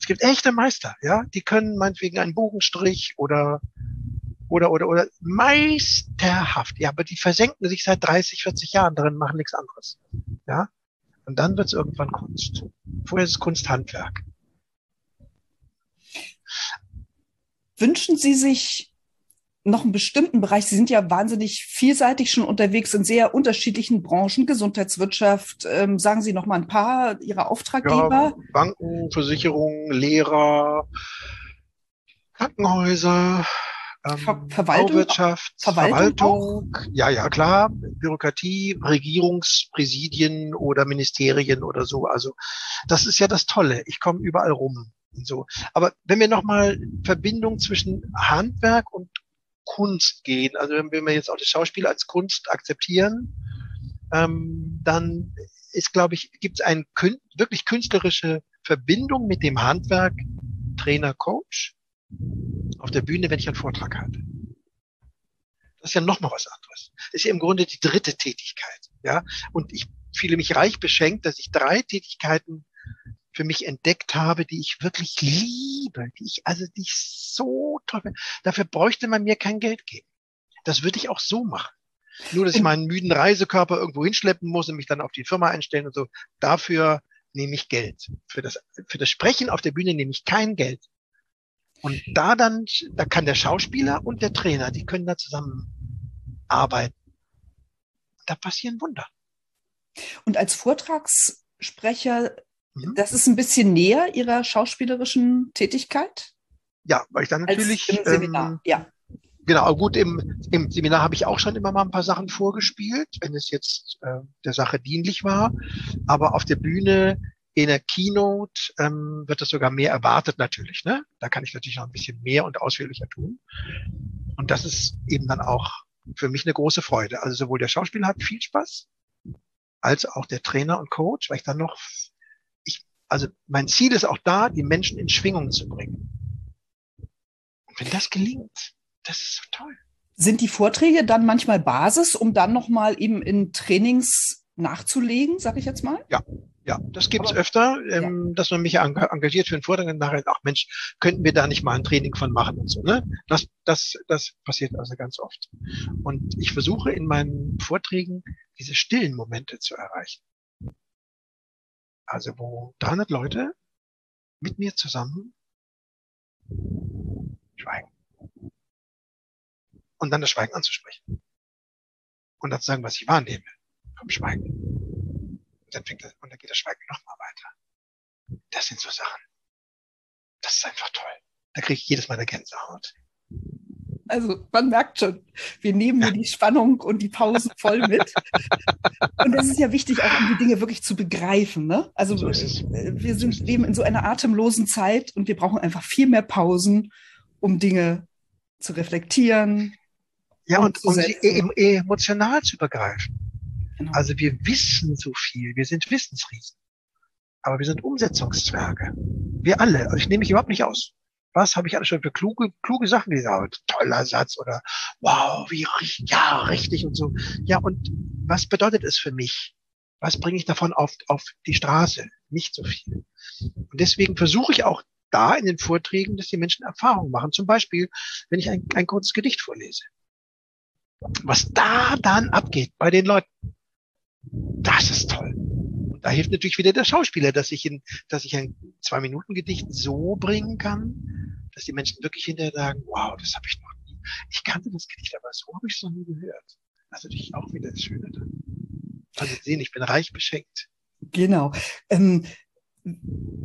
Es gibt echte Meister, ja. Die können meinetwegen einen Bogenstrich oder, oder, oder, oder meisterhaft. Ja, aber die versenken sich seit 30, 40 Jahren darin, machen nichts anderes. Ja. Und dann wird es irgendwann Kunst. Vorher ist es Kunsthandwerk. Wünschen Sie sich noch einen bestimmten Bereich? Sie sind ja wahnsinnig vielseitig schon unterwegs in sehr unterschiedlichen Branchen, Gesundheitswirtschaft. Ähm, sagen Sie noch mal ein paar Ihrer Auftraggeber. Ja, Banken, Versicherungen, Lehrer, Krankenhäuser, ähm, Ver Verwaltung, Bauwirtschaft, Verwaltung, Verwaltung ja, ja, klar, Bürokratie, Regierungspräsidien oder Ministerien oder so. Also das ist ja das Tolle. Ich komme überall rum. Und so. Aber wenn wir nochmal Verbindung zwischen Handwerk und Kunst gehen, also wenn wir jetzt auch das Schauspiel als Kunst akzeptieren, ähm, dann ist, glaube ich, gibt es eine kün wirklich künstlerische Verbindung mit dem Handwerk Trainer, Coach auf der Bühne, wenn ich einen Vortrag halte. Das ist ja noch mal was anderes. Das ist ja im Grunde die dritte Tätigkeit, ja. Und ich fühle mich reich beschenkt, dass ich drei Tätigkeiten für mich entdeckt habe, die ich wirklich liebe, die ich, also die ich so toll finde. Dafür bräuchte man mir kein Geld geben. Das würde ich auch so machen. Nur, dass ich meinen müden Reisekörper irgendwo hinschleppen muss und mich dann auf die Firma einstellen und so. Dafür nehme ich Geld. Für das, für das Sprechen auf der Bühne nehme ich kein Geld. Und da dann, da kann der Schauspieler und der Trainer, die können da zusammen arbeiten. Da passieren Wunder. Und als Vortragssprecher Mhm. Das ist ein bisschen näher Ihrer schauspielerischen Tätigkeit? Ja, weil ich dann natürlich. Als Im Seminar, ähm, ja. Genau, gut, im, im Seminar habe ich auch schon immer mal ein paar Sachen vorgespielt, wenn es jetzt äh, der Sache dienlich war. Aber auf der Bühne, in der Keynote, ähm, wird das sogar mehr erwartet natürlich. Ne? Da kann ich natürlich noch ein bisschen mehr und ausführlicher tun. Und das ist eben dann auch für mich eine große Freude. Also sowohl der Schauspieler hat viel Spaß, als auch der Trainer und Coach, weil ich dann noch also mein Ziel ist auch da, die Menschen in Schwingung zu bringen. Und wenn das gelingt, das ist so toll. Sind die Vorträge dann manchmal Basis, um dann nochmal eben in Trainings nachzulegen, sag ich jetzt mal? Ja, ja, das gibt es öfter, ähm, ja. dass man mich engagiert für einen Vortrag und nachher, ach Mensch, könnten wir da nicht mal ein Training von machen und so. Ne? Das, das, das passiert also ganz oft. Und ich versuche in meinen Vorträgen diese stillen Momente zu erreichen. Also wo 300 Leute mit mir zusammen schweigen. Und dann das Schweigen anzusprechen. Und dann zu sagen, was ich wahrnehme vom Schweigen. Und dann fängt das, und dann geht das Schweigen nochmal weiter. Das sind so Sachen. Das ist einfach toll. Da kriege ich jedes Mal eine Gänsehaut. Also man merkt schon, wir nehmen hier die Spannung und die Pausen voll mit. und das ist ja wichtig, auch um die Dinge wirklich zu begreifen. Ne? Also so äh, wir sind, leben in so einer atemlosen Zeit und wir brauchen einfach viel mehr Pausen, um Dinge zu reflektieren. Ja, und um sie emotional zu begreifen. Genau. Also wir wissen so viel, wir sind Wissensriesen. Aber wir sind Umsetzungszwerge. Wir alle. Also ich nehme mich überhaupt nicht aus was habe ich alles schon für kluge, kluge Sachen gesagt? Toller Satz oder wow, wie ja, richtig und so. Ja, und was bedeutet es für mich? Was bringe ich davon auf, auf die Straße? Nicht so viel. Und deswegen versuche ich auch da in den Vorträgen, dass die Menschen Erfahrungen machen. Zum Beispiel, wenn ich ein, ein kurzes Gedicht vorlese. Was da dann abgeht bei den Leuten, das ist toll. Und da hilft natürlich wieder der Schauspieler, dass ich, in, dass ich ein Zwei-Minuten-Gedicht so bringen kann, dass die Menschen wirklich hinterher sagen, wow, das habe ich noch nie. Ich kannte das Gedicht, aber so habe ich es noch nie gehört. Das ist natürlich auch wieder das Schöne dann. Also sehen, ich bin reich beschenkt. Genau. Ähm,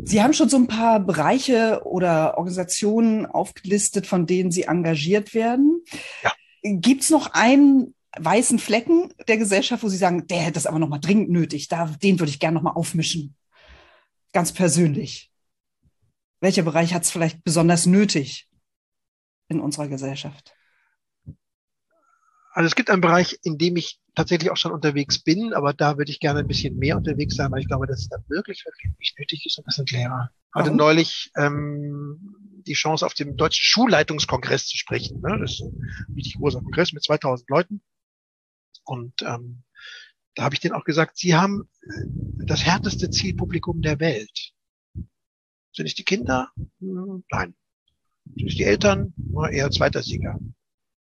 Sie haben schon so ein paar Bereiche oder Organisationen aufgelistet, von denen Sie engagiert werden. Ja. Gibt es noch einen weißen Flecken der Gesellschaft, wo Sie sagen, der hätte das aber nochmal dringend nötig, da, den würde ich gerne nochmal aufmischen. Ganz persönlich. Welcher Bereich hat es vielleicht besonders nötig in unserer Gesellschaft? Also es gibt einen Bereich, in dem ich tatsächlich auch schon unterwegs bin, aber da würde ich gerne ein bisschen mehr unterwegs sein, weil ich glaube, dass es da wirklich, wirklich nicht nötig ist und das sind Lehrer. Ich hatte neulich ähm, die Chance, auf dem Deutschen Schulleitungskongress zu sprechen. Ne? Das ist ein richtig großer Kongress mit 2000 Leuten. Und ähm, da habe ich denen auch gesagt, sie haben äh, das härteste Zielpublikum der Welt. Sind nicht die Kinder? Hm, nein. Sind nicht die Eltern? Eher zweiter Sieger.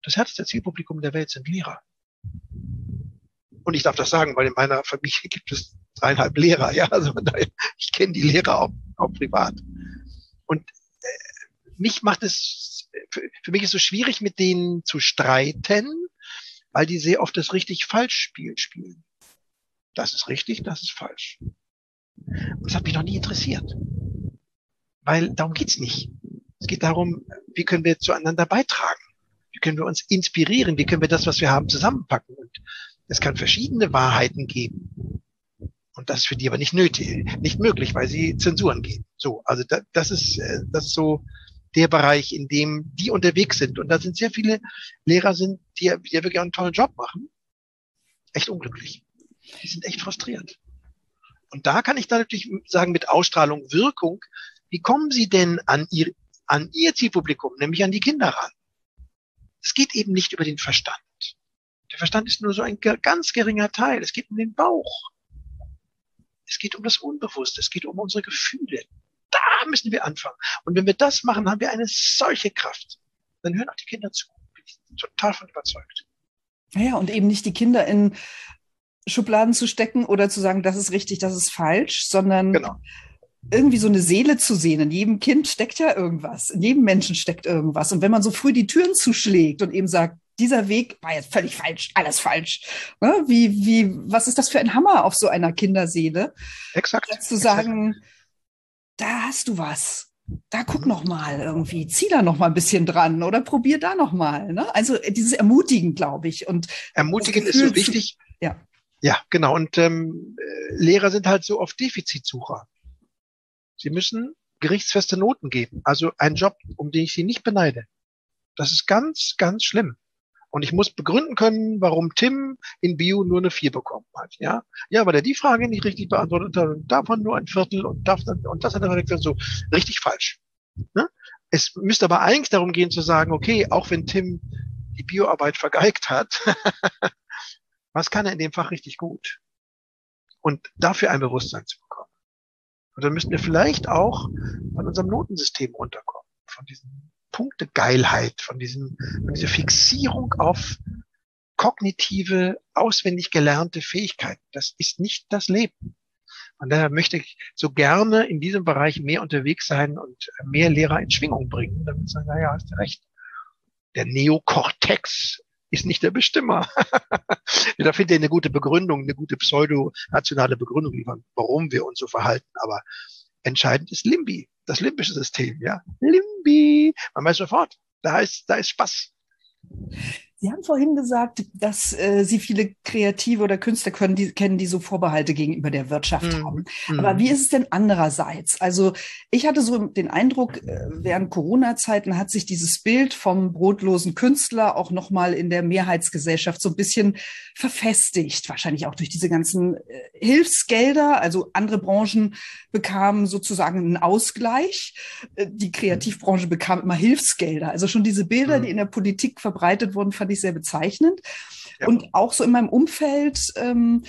Das härteste Zielpublikum der Welt sind Lehrer. Und ich darf das sagen, weil in meiner Familie gibt es dreieinhalb Lehrer. Ja, also ich kenne die Lehrer auch, auch privat. Und äh, mich macht es, für mich ist es so schwierig, mit denen zu streiten, weil die sehr oft das richtig falsch Spiel spielen. Das ist richtig, das ist falsch. Das hat mich noch nie interessiert. Weil darum geht's nicht. Es geht darum, wie können wir zueinander beitragen? Wie können wir uns inspirieren? Wie können wir das, was wir haben, zusammenpacken? Und es kann verschiedene Wahrheiten geben. Und das ist für die aber nicht nötig, nicht möglich, weil sie Zensuren geben. So, also da, das ist, äh, das ist so der Bereich, in dem die unterwegs sind. Und da sind sehr viele Lehrer sind, die, die wirklich einen tollen Job machen. Echt unglücklich. Die sind echt frustriert. Und da kann ich da natürlich sagen, mit Ausstrahlung, Wirkung, wie kommen Sie denn an Ihr, an Ihr Zielpublikum, nämlich an die Kinder ran? Es geht eben nicht über den Verstand. Der Verstand ist nur so ein ganz geringer Teil. Es geht um den Bauch. Es geht um das Unbewusste, es geht um unsere Gefühle. Da müssen wir anfangen. Und wenn wir das machen, haben wir eine solche Kraft. Dann hören auch die Kinder zu. Bin ich total von überzeugt. Ja, und eben nicht die Kinder in Schubladen zu stecken oder zu sagen, das ist richtig, das ist falsch, sondern genau. irgendwie so eine Seele zu sehen. In jedem Kind steckt ja irgendwas. In jedem Menschen steckt irgendwas. Und wenn man so früh die Türen zuschlägt und eben sagt, dieser Weg war jetzt völlig falsch, alles falsch. Ne? Wie, wie, was ist das für ein Hammer auf so einer Kinderseele? Exakt. Zu sagen, exakt. Da hast du was. Da guck noch mal irgendwie, zieh da noch mal ein bisschen dran oder probier da noch mal. Ne? Also äh, dieses Ermutigen, glaube ich. Und Ermutigen ist so wichtig. Zu, ja. Ja, genau. Und ähm, äh, Lehrer sind halt so oft Defizitsucher. Sie müssen gerichtsfeste Noten geben. Also ein Job, um den ich sie nicht beneide. Das ist ganz, ganz schlimm. Und ich muss begründen können, warum Tim in Bio nur eine 4 bekommen hat. Ja, ja, weil er die Frage nicht richtig beantwortet hat und davon nur ein Viertel und, davon, und das hat er gesagt, so richtig falsch. Ne? Es müsste aber eigentlich darum gehen zu sagen, okay, auch wenn Tim die Bioarbeit vergeigt hat, was kann er in dem Fach richtig gut? Und dafür ein Bewusstsein zu bekommen. Und dann müssten wir vielleicht auch von unserem Notensystem runterkommen, von diesem Punktegeilheit, von, diesem, von dieser Fixierung auf kognitive, auswendig gelernte Fähigkeiten. Das ist nicht das Leben. Und daher möchte ich so gerne in diesem Bereich mehr unterwegs sein und mehr Lehrer in Schwingung bringen, damit sie sagen, naja, hast du recht. Der Neokortex ist nicht der Bestimmer. da findet ihr eine gute Begründung, eine gute pseudo-nationale Begründung liefern, warum wir uns so verhalten. Aber entscheidend ist Limbi das limbische System, ja. Limbi. Man weiß sofort, da ist, da ist Spaß. Sie haben vorhin gesagt, dass äh, Sie viele Kreative oder Künstler können, die, kennen, die so Vorbehalte gegenüber der Wirtschaft mhm. haben. Aber mhm. wie ist es denn andererseits? Also ich hatte so den Eindruck, äh, während Corona-Zeiten hat sich dieses Bild vom brotlosen Künstler auch nochmal in der Mehrheitsgesellschaft so ein bisschen verfestigt. Wahrscheinlich auch durch diese ganzen äh, Hilfsgelder. Also andere Branchen bekamen sozusagen einen Ausgleich. Äh, die Kreativbranche bekam immer Hilfsgelder. Also schon diese Bilder, mhm. die in der Politik verbreitet wurden, fand ich sehr bezeichnend. Ja. Und auch so in meinem Umfeld, ähm,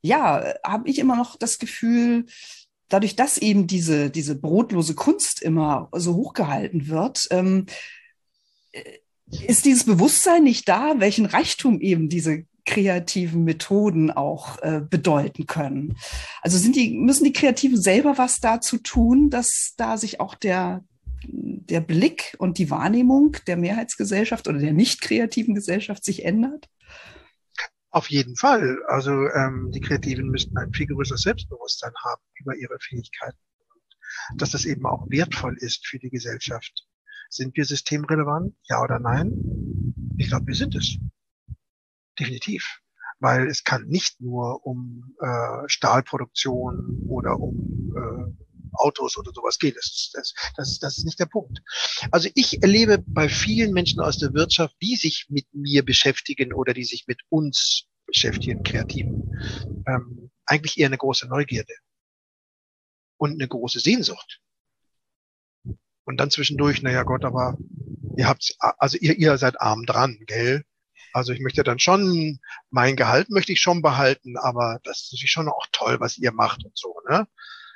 ja, habe ich immer noch das Gefühl, dadurch, dass eben diese, diese brotlose Kunst immer so hochgehalten wird, ähm, äh, ist dieses Bewusstsein nicht da, welchen Reichtum eben diese kreativen Methoden auch äh, bedeuten können. Also sind die, müssen die Kreativen selber was dazu tun, dass da sich auch der, der Blick und die Wahrnehmung der Mehrheitsgesellschaft oder der nicht kreativen Gesellschaft sich ändert? Auf jeden Fall. Also ähm, die Kreativen müssten ein viel größeres Selbstbewusstsein haben über ihre Fähigkeiten. Dass das eben auch wertvoll ist für die Gesellschaft. Sind wir systemrelevant? Ja oder nein? Ich glaube, wir sind es. Definitiv. Weil es kann nicht nur um äh, Stahlproduktion oder um äh, Autos oder sowas geht. Das, das, das, das ist nicht der Punkt. Also ich erlebe bei vielen Menschen aus der Wirtschaft, die sich mit mir beschäftigen oder die sich mit uns beschäftigen, Kreativen, ähm, eigentlich eher eine große Neugierde und eine große Sehnsucht. Und dann zwischendurch, naja Gott, aber ihr habt, also ihr, ihr seid arm dran, gell? Also ich möchte dann schon, mein Gehalt möchte ich schon behalten, aber das ist natürlich schon auch toll, was ihr macht und so, ne?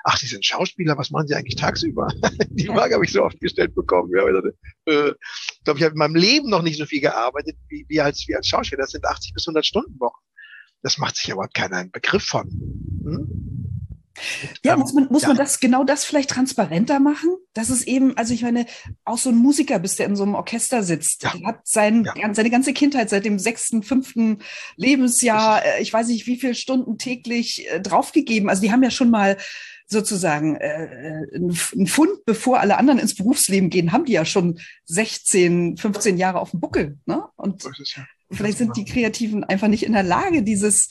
Ach, Sie sind Schauspieler, was machen Sie eigentlich tagsüber? Die Frage habe ich so oft gestellt bekommen. Ja, ich dachte, äh, ich glaube, ich habe in meinem Leben noch nicht so viel gearbeitet wie, wie, als, wie als Schauspieler. Das sind 80 bis 100 Stunden Wochen. Das macht sich aber keiner einen Begriff von. Hm? Ja, ähm, muss man, muss ja. man das, genau das vielleicht transparenter machen? Das ist eben, also ich meine, auch so ein Musiker bist, der in so einem Orchester sitzt, ja. hat sein, ja. seine ganze Kindheit seit dem sechsten, fünften Lebensjahr, äh, ich weiß nicht, wie viele Stunden täglich äh, draufgegeben. Also die haben ja schon mal sozusagen äh, ein Fund, bevor alle anderen ins Berufsleben gehen, haben die ja schon 16, 15 Jahre auf dem Buckel. Ne? Und vielleicht sind die Kreativen einfach nicht in der Lage, dieses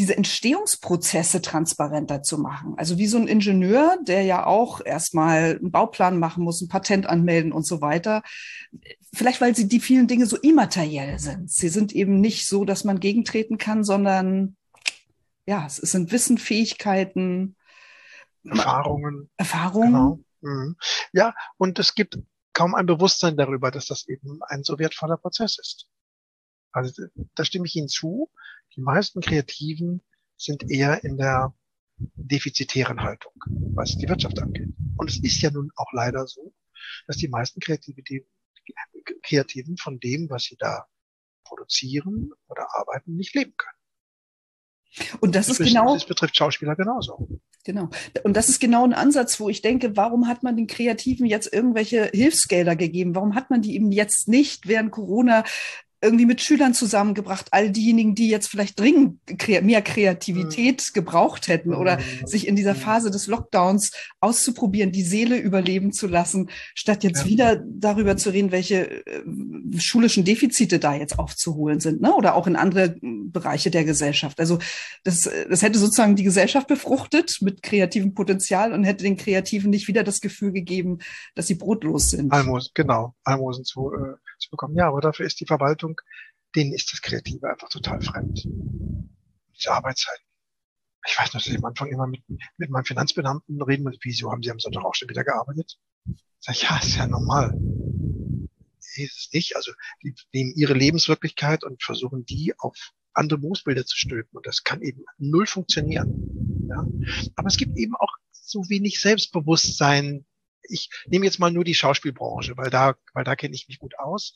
diese Entstehungsprozesse transparenter zu machen. Also wie so ein Ingenieur, der ja auch erstmal einen Bauplan machen muss, ein Patent anmelden und so weiter. Vielleicht, weil sie die vielen Dinge so immateriell sind. Sie sind eben nicht so, dass man gegentreten kann, sondern ja, es sind Wissen, Fähigkeiten, Erfahrungen. Erfahrungen. Genau. Mhm. Ja, und es gibt kaum ein Bewusstsein darüber, dass das eben ein so wertvoller Prozess ist. Also da stimme ich Ihnen zu. Die meisten Kreativen sind eher in der defizitären Haltung, was die Wirtschaft angeht. Und es ist ja nun auch leider so, dass die meisten Kreativen von dem, was sie da produzieren oder arbeiten, nicht leben können. Und das, das ist genau. Das betrifft Schauspieler genauso. Genau. Und das ist genau ein Ansatz, wo ich denke, warum hat man den Kreativen jetzt irgendwelche Hilfsgelder gegeben? Warum hat man die eben jetzt nicht während Corona irgendwie mit Schülern zusammengebracht, all diejenigen, die jetzt vielleicht dringend mehr Kreativität mhm. gebraucht hätten oder mhm. sich in dieser Phase des Lockdowns auszuprobieren, die Seele überleben zu lassen, statt jetzt ja. wieder darüber zu reden, welche äh, schulischen Defizite da jetzt aufzuholen sind, ne? oder auch in andere Bereiche der Gesellschaft. Also das, das hätte sozusagen die Gesellschaft befruchtet mit kreativem Potenzial und hätte den Kreativen nicht wieder das Gefühl gegeben, dass sie brotlos sind. Almosen, genau, Almosen zu, äh, zu bekommen. Ja, aber dafür ist die Verwaltung, denen ist das Kreative einfach total fremd. Diese Arbeitszeiten. Ich weiß noch, dass ich am Anfang immer mit, mit meinem Finanzbeamten reden muss, wieso haben Sie am Sonntag auch schon wieder gearbeitet? Sag ich, ja, ist ja normal. Nee, ist es nicht. Also, die nehmen ihre Lebenswirklichkeit und versuchen die auf andere Berufsbilder zu stülpen. Und das kann eben null funktionieren. Ja? Aber es gibt eben auch so wenig Selbstbewusstsein ich nehme jetzt mal nur die Schauspielbranche, weil da, weil da kenne ich mich gut aus.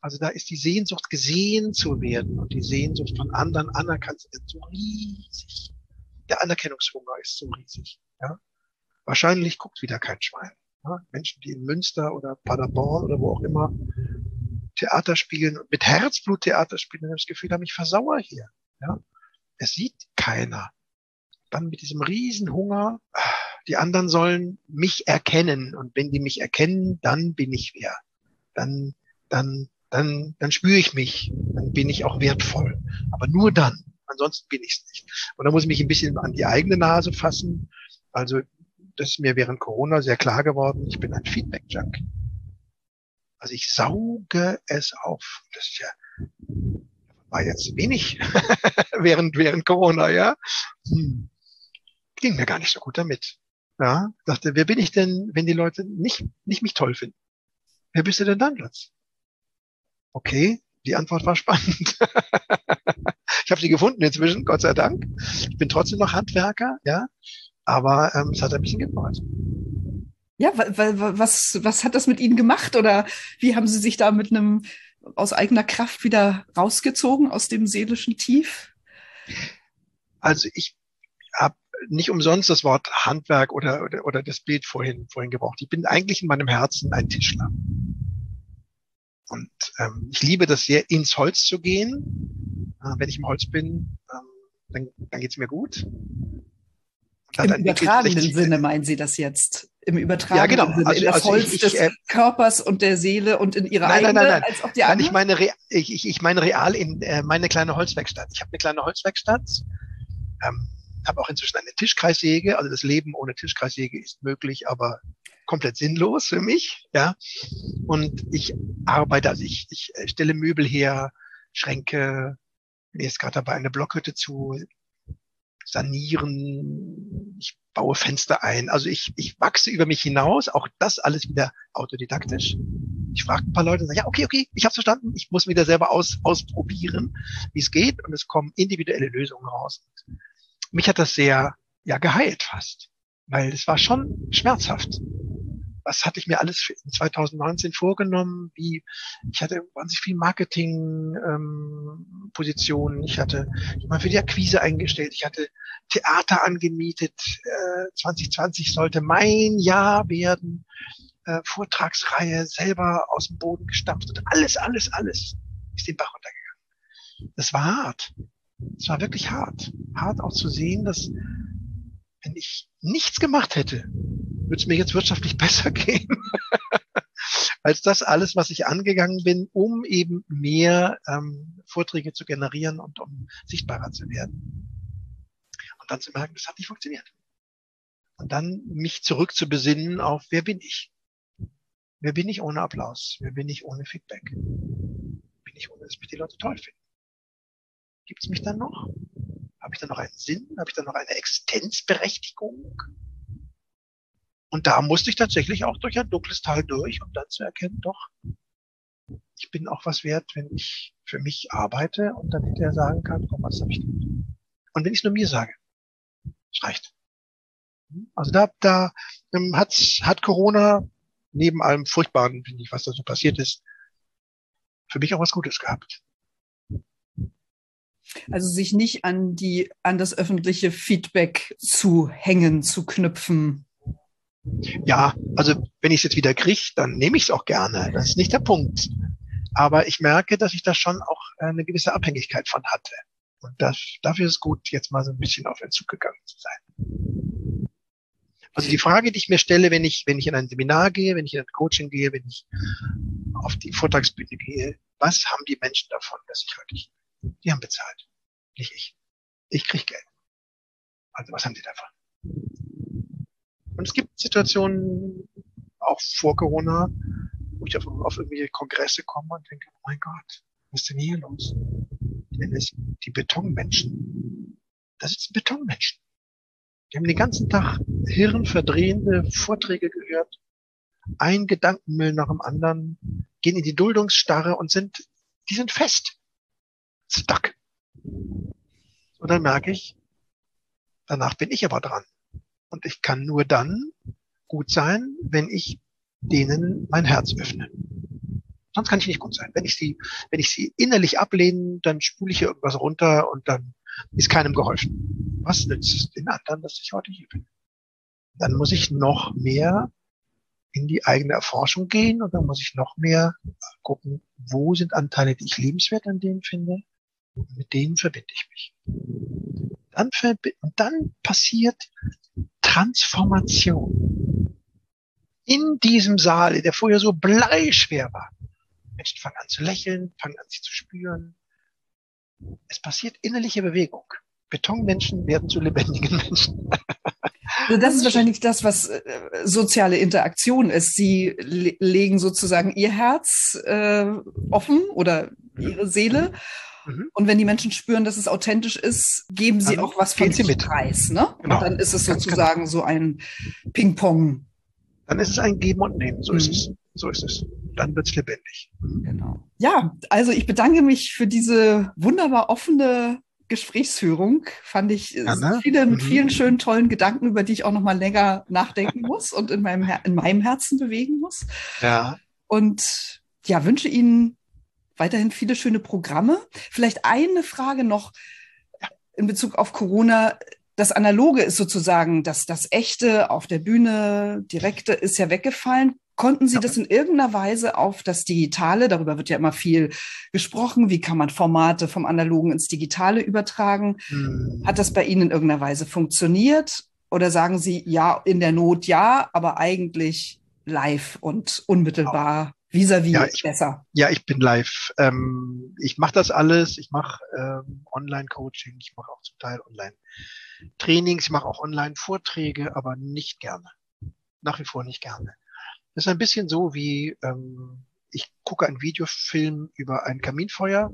Also da ist die Sehnsucht, gesehen zu werden und die Sehnsucht von anderen anerkannt zu werden so riesig. Der Anerkennungshunger ist so riesig. Ja? Wahrscheinlich guckt wieder kein Schwein. Ja? Menschen, die in Münster oder Paderborn oder wo auch immer Theater spielen und mit Herzblut Theater spielen, haben das Gefühl, haben ich versauer hier. Ja? Es sieht keiner. Dann mit diesem riesen Hunger, ah, die anderen sollen mich erkennen. Und wenn die mich erkennen, dann bin ich wer. Dann, dann, dann, dann spüre ich mich. Dann bin ich auch wertvoll. Aber nur dann. Ansonsten bin ich es nicht. Und da muss ich mich ein bisschen an die eigene Nase fassen. Also, das ist mir während Corona sehr klar geworden. Ich bin ein Feedback-Junk. Also ich sauge es auf. Das ist ja, war jetzt wenig während, während Corona, ja. Hm. Ging mir gar nicht so gut damit. Ja, sagte, wer bin ich denn, wenn die Leute nicht, nicht mich toll finden? Wer bist du denn dann, Platz? Okay, die Antwort war spannend. ich habe sie gefunden inzwischen, Gott sei Dank. Ich bin trotzdem noch Handwerker, ja, aber ähm, es hat ein bisschen gedauert. Ja, was, was hat das mit Ihnen gemacht oder wie haben Sie sich da mit einem aus eigener Kraft wieder rausgezogen aus dem seelischen Tief? Also ich habe nicht umsonst das Wort Handwerk oder, oder, oder das Bild vorhin, vorhin gebraucht. Ich bin eigentlich in meinem Herzen ein Tischler. Und ähm, ich liebe das sehr, ins Holz zu gehen. Äh, wenn ich im Holz bin, ähm, dann, dann geht's mir gut. Im übertragenen Sinne meinen Sie das jetzt? Im übertragenen ja, genau. Sinne, also, in das also Holz ich, des äh, Körpers und der Seele und in ihrer nein, eigenen, nein, nein, nein. als auch die nein, andere? ich meine, ich, ich, ich meine real in äh, meine kleine Holzwerkstatt. Ich habe eine kleine Holzwerkstatt. Ähm, habe auch inzwischen eine Tischkreissäge. Also das Leben ohne Tischkreissäge ist möglich, aber komplett sinnlos für mich. Ja. Und ich arbeite, also ich, ich stelle Möbel her, Schränke, bin jetzt gerade dabei, eine Blockhütte zu sanieren. Ich baue Fenster ein. Also ich, ich wachse über mich hinaus. Auch das alles wieder autodidaktisch. Ich frage ein paar Leute und sage, ja, okay, okay, ich habe verstanden. Ich muss wieder selber aus, ausprobieren, wie es geht. Und es kommen individuelle Lösungen raus. Mich hat das sehr, ja, geheilt fast. Weil es war schon schmerzhaft was hatte ich mir alles in 2019 vorgenommen? Wie ich hatte wahnsinnig viel Marketing-Positionen. Ähm, ich hatte mal für die Akquise eingestellt. Ich hatte Theater angemietet. Äh, 2020 sollte mein Jahr werden. Äh, Vortragsreihe selber aus dem Boden gestampft und alles, alles, alles ist den Bach runtergegangen. Das war hart. Es war wirklich hart. Hart auch zu sehen, dass wenn ich nichts gemacht hätte, würde es mir jetzt wirtschaftlich besser gehen, als das alles, was ich angegangen bin, um eben mehr ähm, Vorträge zu generieren und um sichtbarer zu werden. Und dann zu merken, das hat nicht funktioniert. Und dann mich zurück zu besinnen auf, wer bin ich? Wer bin ich ohne Applaus? Wer bin ich ohne Feedback? Bin ich ohne, dass mich die Leute toll finden? Gibt es mich dann noch? Habe ich dann noch einen Sinn? Habe ich dann noch eine Existenzberechtigung? Und da musste ich tatsächlich auch durch ein dunkles Tal durch, um dann zu erkennen, doch, ich bin auch was wert, wenn ich für mich arbeite und dann hinterher sagen kann, komm, was habe ich denn? Und wenn ich es nur mir sage, es reicht. Also da, da ähm, hat's, hat Corona neben allem Furchtbaren, finde ich, was da so passiert ist, für mich auch was Gutes gehabt. Also sich nicht an die, an das öffentliche Feedback zu hängen, zu knüpfen. Ja, also wenn ich es jetzt wieder kriege, dann nehme ich es auch gerne. Das ist nicht der Punkt. Aber ich merke, dass ich da schon auch eine gewisse Abhängigkeit von hatte. Und das, dafür ist es gut, jetzt mal so ein bisschen auf Entzug gegangen zu sein. Also die Frage, die ich mir stelle, wenn ich, wenn ich in ein Seminar gehe, wenn ich in ein Coaching gehe, wenn ich auf die Vortragsbühne gehe, was haben die Menschen davon, dass ich bin? Die haben bezahlt, nicht ich. Ich kriege Geld. Also was haben die davon? Und es gibt Situationen, auch vor Corona, wo ich auf, auf irgendwelche Kongresse komme und denke, oh mein Gott, was ist denn hier los? Ich nenne es die Betonmenschen. Das sind Betonmenschen. Die haben den ganzen Tag hirnverdrehende Vorträge gehört, ein Gedankenmüll nach dem anderen, gehen in die Duldungsstarre und sind, die sind fest. Stuck. Und dann merke ich, danach bin ich aber dran. Und ich kann nur dann gut sein, wenn ich denen mein Herz öffne. Sonst kann ich nicht gut sein. Wenn ich sie, wenn ich sie innerlich ablehne, dann spule ich hier irgendwas runter und dann ist keinem geholfen. Was nützt es den anderen, dass ich heute hier bin? Dann muss ich noch mehr in die eigene Erforschung gehen und dann muss ich noch mehr gucken, wo sind Anteile, die ich lebenswert an denen finde. Und mit denen verbinde ich mich. Dann, und dann passiert Transformation. In diesem Saal, der vorher so bleischwer war. Menschen fangen an zu lächeln, fangen an sich zu spüren. Es passiert innerliche Bewegung. Betonmenschen werden zu lebendigen Menschen. Also das ist wahrscheinlich das, was äh, soziale Interaktion ist. Sie le legen sozusagen ihr Herz äh, offen oder ihre Seele Mhm. Und wenn die Menschen spüren, dass es authentisch ist, geben sie dann auch was von sich mit. preis. Ne? Genau. Und dann ist es sozusagen genau. so ein Ping-Pong. Dann ist es ein Geben und Nehmen. So mhm. ist es. So ist es. Dann wird es lebendig. Genau. Ja, also ich bedanke mich für diese wunderbar offene Gesprächsführung. Fand ich ja, viele mit mhm. vielen schönen, tollen Gedanken, über die ich auch noch mal länger nachdenken muss und in meinem, in meinem Herzen bewegen muss. Ja. Und ja, wünsche Ihnen weiterhin viele schöne Programme. Vielleicht eine Frage noch in Bezug auf Corona. Das Analoge ist sozusagen, dass das Echte auf der Bühne, Direkte ist ja weggefallen. Konnten Sie das in irgendeiner Weise auf das Digitale, darüber wird ja immer viel gesprochen, wie kann man Formate vom Analogen ins Digitale übertragen? Hm. Hat das bei Ihnen in irgendeiner Weise funktioniert? Oder sagen Sie, ja, in der Not ja, aber eigentlich live und unmittelbar vis-à-vis ja, ich, besser? Ja, ich bin live. Ähm, ich mache das alles. Ich mache ähm, Online-Coaching, ich mache auch zum Teil Online-Trainings, ich mache auch Online-Vorträge, aber nicht gerne. Nach wie vor nicht gerne. Das ist ein bisschen so wie, ähm, ich gucke einen Videofilm über ein Kaminfeuer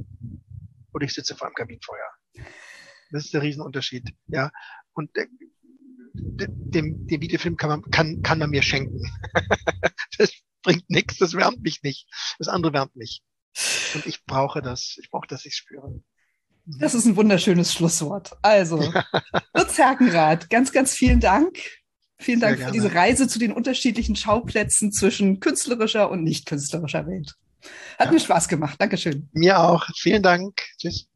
oder ich sitze vor einem Kaminfeuer. Das ist der Riesenunterschied. Ja. Und äh, dem, dem Videofilm kann man, kann, kann man mir schenken. das bringt nichts, das wärmt mich nicht. Das andere wärmt mich. Und ich brauche das, ich brauche, dass ich spüre. Das ist ein wunderschönes Schlusswort. Also, Lutz Herkenrath, ganz, ganz vielen Dank. Vielen Dank für diese Reise zu den unterschiedlichen Schauplätzen zwischen künstlerischer und nicht künstlerischer Welt. Hat ja. mir Spaß gemacht. Dankeschön. Mir auch. Vielen Dank. Tschüss.